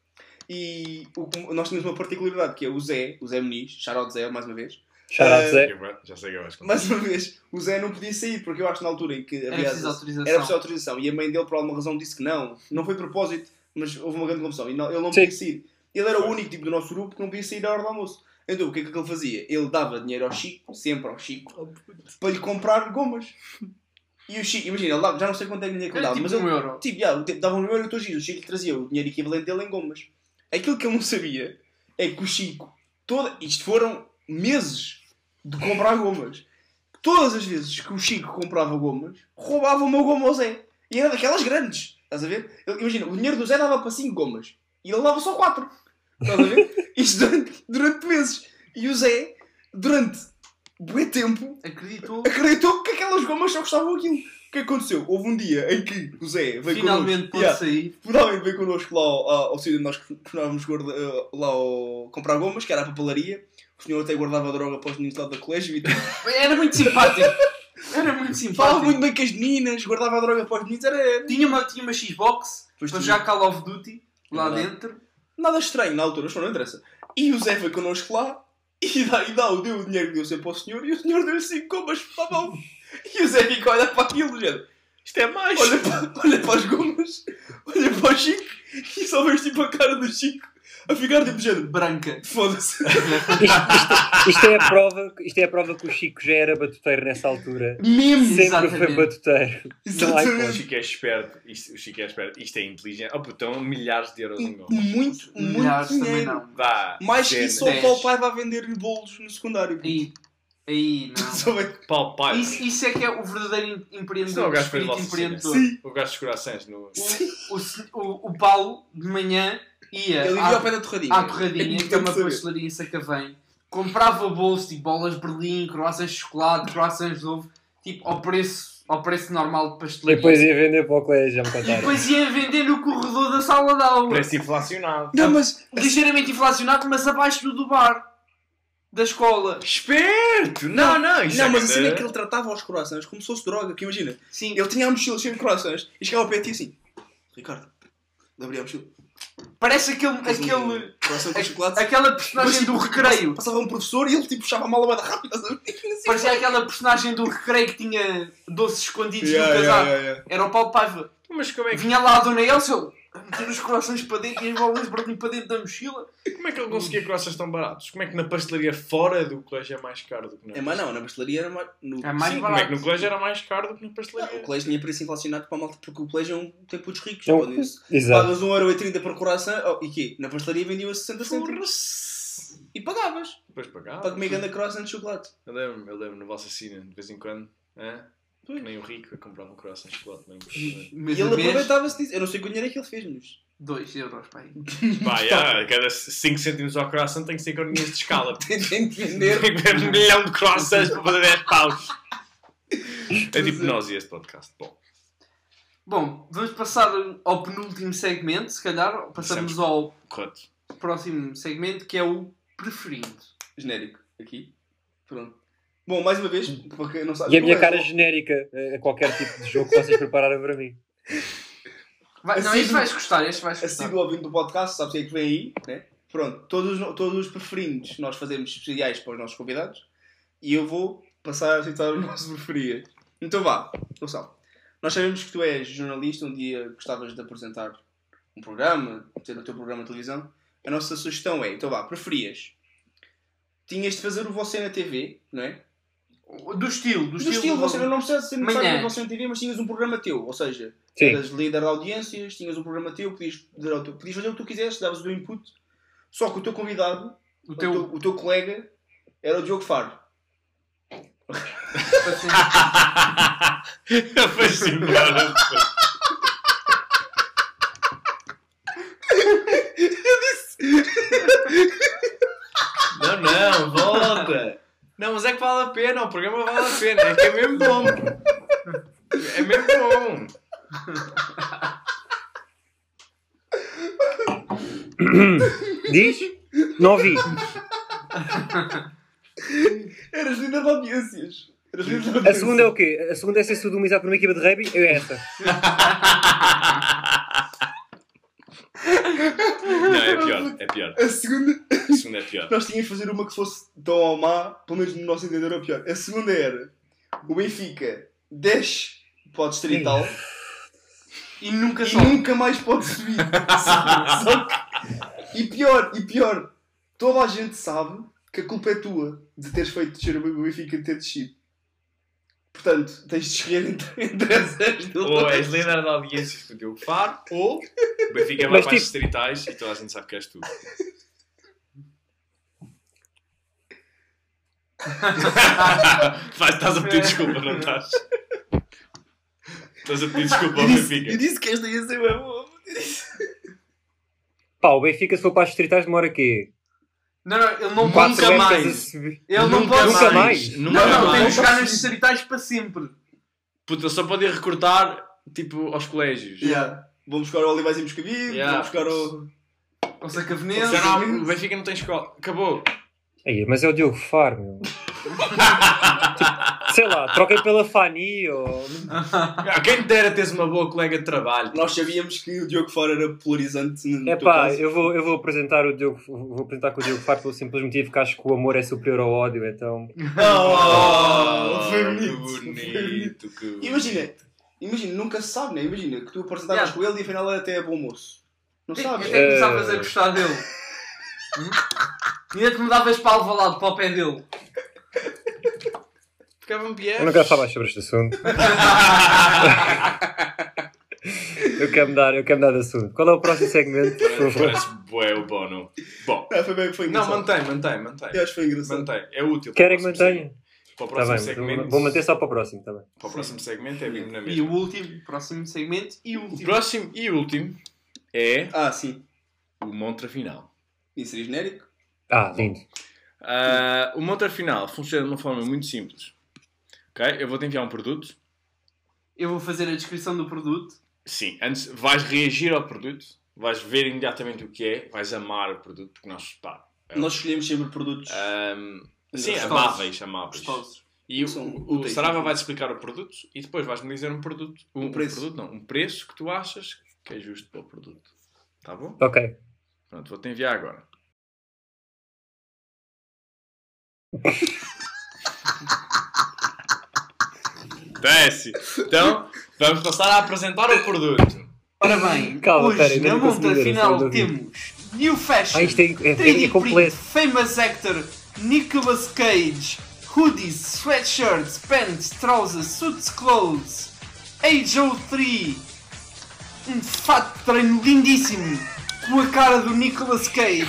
e o- nós tínhamos uma particularidade que é o Zé, o Zé Muniz, shout Zé mais uma vez, Shout out, Eh, Zé. Já sei que eu acho. mais uma vez, o Zé não podia sair porque eu acho que na altura em que Era havia preciso autorização. era preciso autorização e a mãe dele por alguma razão disse que não, não foi de propósito, mas houve uma grande confusão e não- ele não Sim. podia sair. Ele era o único tipo do nosso grupo que não podia sair à hora do almoço. Então o que é que ele fazia? Ele dava dinheiro ao Chico, sempre ao Chico, para lhe comprar gomas. E o Chico, imagina, ele dava, já não sei quanto é que dinheiro que ele Era dava, tipo mas um ele, euro. Tipo, tempo dava um euro e todos os dias. O Chico lhe trazia o dinheiro equivalente dele em gomas. Aquilo que ele não sabia é que o Chico, toda, isto foram meses de comprar gomas. Todas as vezes que o Chico comprava gomas, roubava uma goma ao Zé. E era daquelas grandes. Estás a ver? Imagina, o dinheiro do Zé dava para 5 gomas. E ele dava só 4. Estás a ver? Isto durante, durante meses. E o Zé, durante bué tempo, Acreditou. acreditou que aquelas gomas só custavam aquilo. O que aconteceu? Houve um dia em que o Zé veio Finalmente connosco. pôde Yeah, sair. finalmente veio connosco lá ao, ao, ao sítio onde nós costumávamos eh, lá ao, comprar gomas, que era a papelaria. O senhor até guardava droga para os meninos lá do colégio e. Era muito simpático. Era muito Falava simpático. muito bem com as meninas, guardava a droga para os meninos. Era. Tinha uma, tinha uma Xbox Pois para tinha. jogar Call of Duty lá É verdade. dentro. Nada estranho na altura, mas não interessa. E o Zé foi connosco lá e dá, e dá, deu o dinheiro que deu sempre ao senhor e o senhor deu-lhe 5 gomas para mão. E o Zé fica a olhar para aquilo, gente. Isto é mais. Olha para, olha para as gomas, olha para o Chico e só vês tipo a cara do Chico a ficar tipo de género. Branca. Foda-se. Isto é, a prova, isto é a prova que o Chico já era batuteiro nessa altura. Mesmo. Sempre Exatamente. foi batuteiro. Não O Exatamente. hipótese. Chico é esperto. Isto, o Chico é esperto. Isto é inteligente. Oh, estão milhares de euros em gol. Muito, muito Milhares também dinheiro. não. Dá. Mais que isso, só o pai vai vender bolos no secundário. Aí. Aí, não. Vai- Palpar. Isso, isso é que é o verdadeiro Isso não é empreendedor, o gajo fez cena. empreendedor. Sim. O gajo dos corações no. O, o, o, o Paulo, de manhã, ia Ele ia ao pé da torradinha. à torradinha, que é uma pastelaria em Sacavém, comprava bolos, tipo bolas de Berlim, croissants de chocolate, croissants de ovo, tipo ao preço, ao preço normal de E pastelaria. depois ia vender para o colégio, me E contaram. depois ia vender no corredor da sala de aula. Preço inflacionado. Não, mas Ligeiramente inflacionado, mas abaixo do do bar. Da escola. Esperto! Não, não, isso não, é mas a que- cena é que ele tratava os croissants como se fosse droga. Que imagina, Sim. ele tinha a mochila cheia de croissants e chegava ao pé de ti assim: Ricardo, abri a mochila. Parece aquele, um aquele, Croissant com chocolate. aquela personagem do recreio. Passava um professor e ele tipo puxava a mala bem rápida. Assim, Parecia aquela personagem do recreio que tinha doces escondidos Yeah, no casaco. yeah, yeah. Era o Paulo Paiva. Mas como é, que, Vinha lá a Dona Elsa, a meter os corações para dentro e as bolas para dentro da mochila. como é que ele conseguia croissants tão baratos? Como é que na pastelaria fora do colégio é mais caro do que na É, mas não, na pastelaria era mais. No... É mais Sim, barato. como é que no colégio era mais caro do que na Não, pastelaria? o colégio tinha preço inflacionado para a malta porque o colégio é um tem putos ricos. É um- podem- Exato. Pagas 1,30€ por croissant oh, e quê? Na pastelaria vendiam a 60 cêntimos. E pagavas Depois pagava. para comer ganda croissant de chocolate. Eu lembro, eu lembro na vossa cena, de vez em quando, hã? Que nem o rico, eu comprava um croissant de chocolate impressionante. Mas e a ele mês, aproveitava-se disso. Eu não sei quanto dinheiro é que ele fez, mas. 2 euros, pai. Pá, cada 5 cêntimos ao croissant tem que ser economias de escala. Tem de vender. Tem que ver um milhão de croissants para fazer 10 paus. É tipo nós e este podcast. Bom, Bom, vamos passar ao penúltimo segmento, se calhar. Passamos ao correto. próximo segmento, que é o preferido. Genérico. Aqui. Pronto. Bom, mais uma vez, para quem não sabe. E a minha tu cara genérica a qualquer tipo de jogo que vocês prepararam para mim. Vai, não, Assim- este vais gostar, este vais gostar. Assíduo ouvindo do podcast, sabes o que é que vem aí, né? Pronto, todos, os- todos os preferidos nós fazemos especiais para os nossos convidados e eu vou passar a citar os nossos preferidos. Então vá, Gonçalo. Nós sabemos que tu és jornalista, um dia gostavas de apresentar um programa, ter o teu programa de televisão. A nossa sugestão é, então vá, preferias. Tinhas de fazer o Você na TV, não é? Do estilo, do, Do estilo, você não precisa ser Manhã. você na TV, mas tinhas um programa teu, ou seja, Sim. eras líder de audiências, tinhas um programa teu, podias, podias fazer o que tu quisesse, davas o teu input, só que o teu convidado, O o teu. teu, o teu colega, era o Diogo Faro. Foi assim, cara. Não, não, volta. Não, mas é que vale a pena, o programa vale a pena. É que é mesmo bom. É mesmo bom. Diz? Não ouvi. Eras líder de audiências. Eras líder de A audiências. segunda é o quê? A segunda é ser sodomizado por uma equipa de rugby? É essa. Não, é pior, é pior. A segunda. A segunda é pior. Nós tínhamos de fazer uma que fosse tão ou má, pelo menos no nosso entender, ou pior. A segunda era: o Benfica desce para o distrital E nunca e nunca mais pode subir. Que- E pior, e pior, toda a gente sabe que a culpa é tua de teres feito descer o Benfica e ter descido. Portanto, tens de escolher entre, essas duas. Ou és líder de audiências com o Diogo Faro, ou o Benfica vai Mas, para os tipo- distritais e toda a gente sabe que és tu. Vai, estás a pedir desculpa, não estás? Estás a pedir desculpa ao disse, eu Benfica. disse que esta ia ser bem boa. Pá, o Benfica se for para as distritais demora quê? Não, não, ele não Quatro pode épocas mais. Ele não Nunca pode Nunca mais. Nunca Não, não, tem mais. de jogar nas distritais para sempre. Puta, só pode ir recrutar, tipo, aos colégios. Yeah. Vou buscar o Olivais em Moscavide, Yeah. vou buscar o. Ou Sacavenense. Já não o Benfica não tem escola. Acabou. Aí, mas é o Diogo Faro, meu. Tipo, sei lá, troquem pela Fani ou. Ah, Quem dera teres uma boa colega de trabalho. Nós sabíamos que o Diogo Faro era polarizante no É pá, eu vou, eu vou apresentar o Diogo, vou apresentar com o Diogo Faro pelo simples motivo que acho que o amor é superior ao ódio, então. Oh, foi que bonito. bonito. que bonito. Imagina, imagina, nunca se sabe, né? Imagina que tu apresentavas Yeah. com ele e afinal ele até é bom moço. Não sabes? Até começavas Eh. a gostar dele. Ainda te mudavas para Alvalade, para o pé dele. Ficavam Eu piores. não quero falar mais sobre este assunto. eu quero mudar, eu quero mudar de assunto. Qual é o próximo segmento? Por favor? Parece bué o Bono. Bom, Ah, foi bem, foi não, mantém, mantém, mantém. Eu acho que foi engraçado. Mantém, é útil. Querem que para o próximo mantenha? Para o Tá próximo bem, segmento. vou manter só para o próximo, tá bem. Para o próximo segmento é vir na E o mesma. último, próximo segmento e o O último. próximo e último é Ah, sim. o Montra Final. Inserir genérico? Ah, lindo. Ah, o Montra Final funciona de uma forma muito simples. Ok? Eu vou-te enviar um produto. Eu vou fazer a descrição do produto. Sim, antes vais reagir ao produto, vais ver imediatamente o que é, vais amar o produto, porque nós, pá, é um- Nós escolhemos sempre produtos Ahm, sim, Gostosos. amáveis, amáveis. Gostosos. E o, o, o Sarava vai-te explicar o produto e depois vais-me dizer um produto, um, um preço. produto, não, um preço que tu achas que é justo para o produto. Tá bom? Ok. Pronto, vou-te enviar agora. Desce! Então, vamos passar a apresentar o produto. Ora bem, Calma, hoje pera, na monta final temos New Fashion, Ah, isto é, é, é, 3D é completo. print, famous actor Nicolas Cage, hoodies, sweatshirts, pants, trousers, suits, clothes, Age 03, um fato de treino lindíssimo com a cara do Nicolas Cage,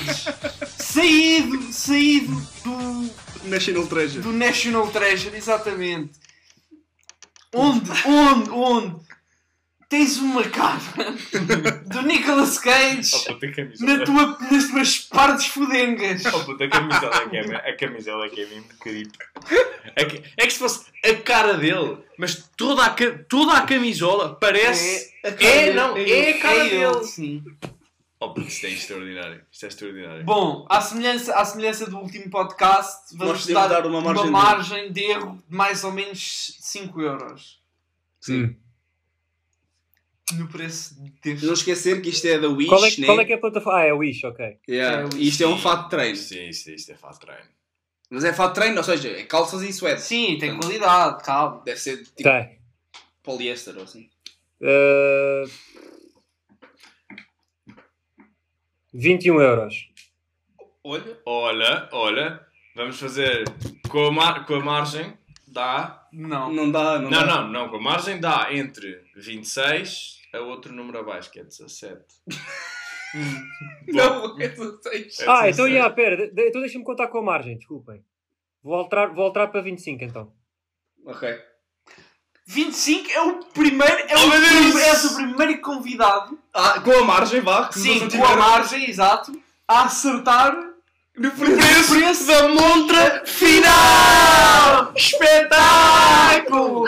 saído, saído do National Treasure. do National Treasure, exatamente. Onde, onde, onde tens uma cara do Nicolas Cage Oh, puta, a camisola. na tua, nas tuas partes fudengas. Oh, puta, a camisola é que é, a camisola é que é mesmo creep. É que, é que se fosse a cara dele, mas toda a, toda a camisola parece. É, a É, não, é a cara ele, dele. sim. Oh, isto é extraordinário. Isto é extraordinário. Bom, à semelhança, à semelhança do último podcast, vamos dar, dar uma uma margem margem, de de erro de mais ou menos 5 euros Sim. no preço deste. Não esquecer que isto é da Wish, Qual, é, né? qual é que é a plataforma? Ah, é o Wish, ok. Yeah. É E isto é um fato de treino. Sim, isto, isto é fato de treino. Mas é fato de treino, ou seja, é calças e suéter. Sim, tem qualidade, calma. Deve ser tipo Tem. poliéster ou assim. Uh, 21 euros. Olha. Olha, olha, vamos fazer com a, mar- com a margem dá. Não. Não dá, não, Não, dá. não, não, com a margem dá entre 26 a outro número abaixo, que é 17. Não, é 16. É Ah, então, 17. yeah, pera, de- de- então deixa-me contar com a margem, desculpem. Vou alterar, vou alterar para 25 então. Ok. 25 é o primeiro. É o, Oh, és o primeiro convidado. Ah, com a margem, vá. que Sim, com a margem, exato. A acertar No preço. preço da montra final! Espetáculo!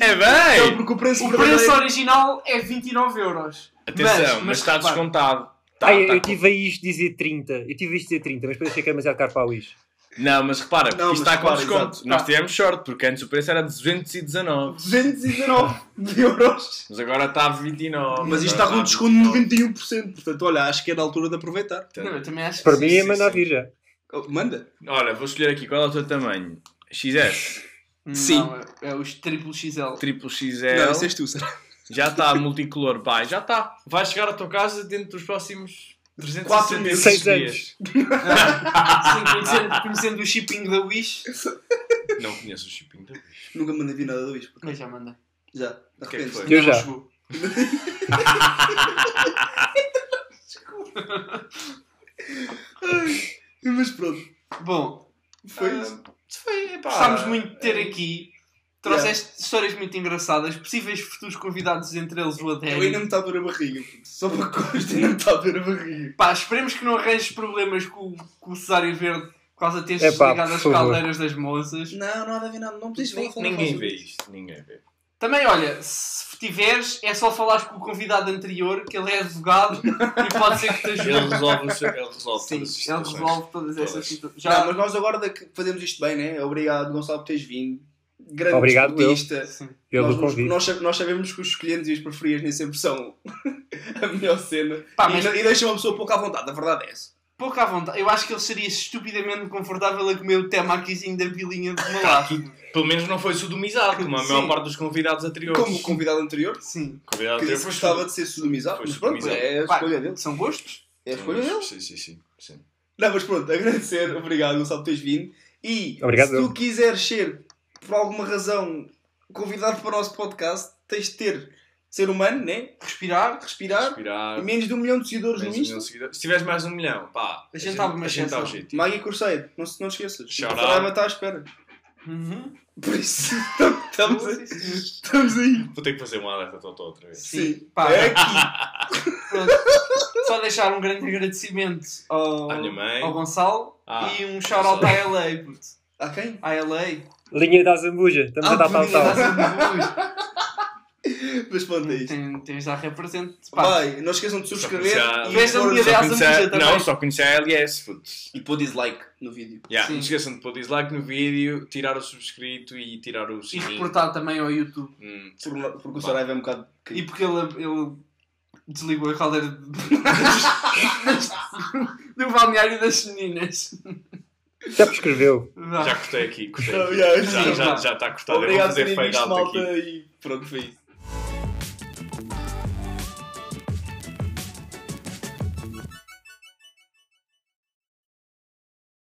É bem! porque o preço O verdadeiro- preço original é 29 euros. Atenção, mas, mas está descontado. Tá, Ai, tá eu com- tive a isto dizer 30. Eu tive isto dizer 30, mas depois achei que era demasiado caro para o isto. Não, mas repara, Não, isto mas está com desconto. exato. Nós Tá. tivemos short, porque antes o preço era 219. 219 euros. Mas agora está a 29. Mas isto está com a desconto de 29. 91%. Portanto, olha, acho que é da altura de aproveitar. Não, eu também acho Para sim. mim é mandar vir já. Oh, manda. Olha, vou escolher aqui qual é o teu tamanho. XS, Não, Sim. é, é os triplo XL. triplo XL. Não, és tu, será? Já está multicolor. Vai, já está. Vai chegar à tua casa dentro dos próximos Quatro 366 meses. Seis dias. Sim, conhecendo, conhecendo o shipping da Wish. Não conheço o shipping da Wish. Nunca mandei vir nada do isto. Mas já mandei. Já. De O que é que? Eu já. chegou. Mas pronto. Bom, Foi Ah, isso. Foi, epá, gostámos muito de ter é- aqui. Trouxeste histórias muito engraçadas, possíveis futuros convidados, entre eles o Eu ainda Adélio. me está a doer a barriga. Só para consta, ainda me está a doer a barriga. Pá, esperemos que não arranjes problemas com, com o Cesário Verde por causa de teres Epá, desligado as caldeiras das moças. Não, não há de haver nada. Não precisas falar. falar, Ninguém vê isto. Ninguém vê. Também, olha, se tiveres, é só falares com o convidado anterior, que ele é advogado e pode ser que te ajude. Ele resolve, o seu- ele resolve Sim, todas as ele resolve todas essas situações. Não, Já, mas nós agora da que fazemos isto bem, né? Obrigado, Gonçalo, por teres vindo. Grande Obrigado, desportista. Sim. Pelo nós, convite. Nós, nós sabemos que os escolhidos e os preferidos nem sempre são a melhor cena. Pá, e, mas- e deixam uma pessoa pouco à vontade, a verdade é essa. Pouco à vontade. Eu acho que ele seria estupidamente confortável a comer o temakizinho da pilinha de malato. Pelo menos não foi sodomizado, como a Sim. maior parte dos convidados anteriores. Como o convidado anterior, Sim. O convidado que anterior disse foi que gostava de ser sodomizado. Mas pronto, é a Pá, escolha dele. São gostos? É a escolha dele. Sim, sim, sim. sim. Não, mas pronto, agradecer, obrigado, Gonçalo, por teres vindo. E Obrigado, se tu eu. quiseres ser, por alguma razão, convidado para o nosso podcast, tens de ter ser humano, né? Respirar. Respirar. Respirar. Menos de um milhão de seguidores menos no de um Insta. seguidor. Se tiveres mais de um milhão, pá. A gente dá uma a gente jeito. Maggie Corseiro, não, se- não esqueças. Shout o out. Saraiva está à espera. Uhum. Por isso, estamos aí. Estamos aí. Vou ter que fazer uma alerta total outra vez. Sim. Pá, É aqui. pronto. Só deixar um grande agradecimento ao, À minha mãe. ao Gonçalo Ah, e um shout-out à LA. puto. A quem? À LA. Linha da Zambuja. Estamos Ah, a dar tal tal. Mas pronto, é isto. Tem, tens de dar represente. Pá, Vai, não esqueçam de subscrever e, Vês a minha Só conhecer- Musa também. Não, só conhecer a LS. putz. e pôr dislike no vídeo. Yeah, Sim. não se esqueçam de pôr dislike no vídeo, tirar o subscrito e tirar o E sininho. reportar também ao YouTube. Hum, Por- Porque o Saraiva é um bocado. E porque ele, ele desligou a caldeira de- do balneário das meninas. Já prescreveu. Já cortei aqui, cortei. Oh, yeah, já, sim, já, vá. já está cortado. Eu vou Obrigado por fazer fade visto, out malta. aqui. E pronto, foi isso.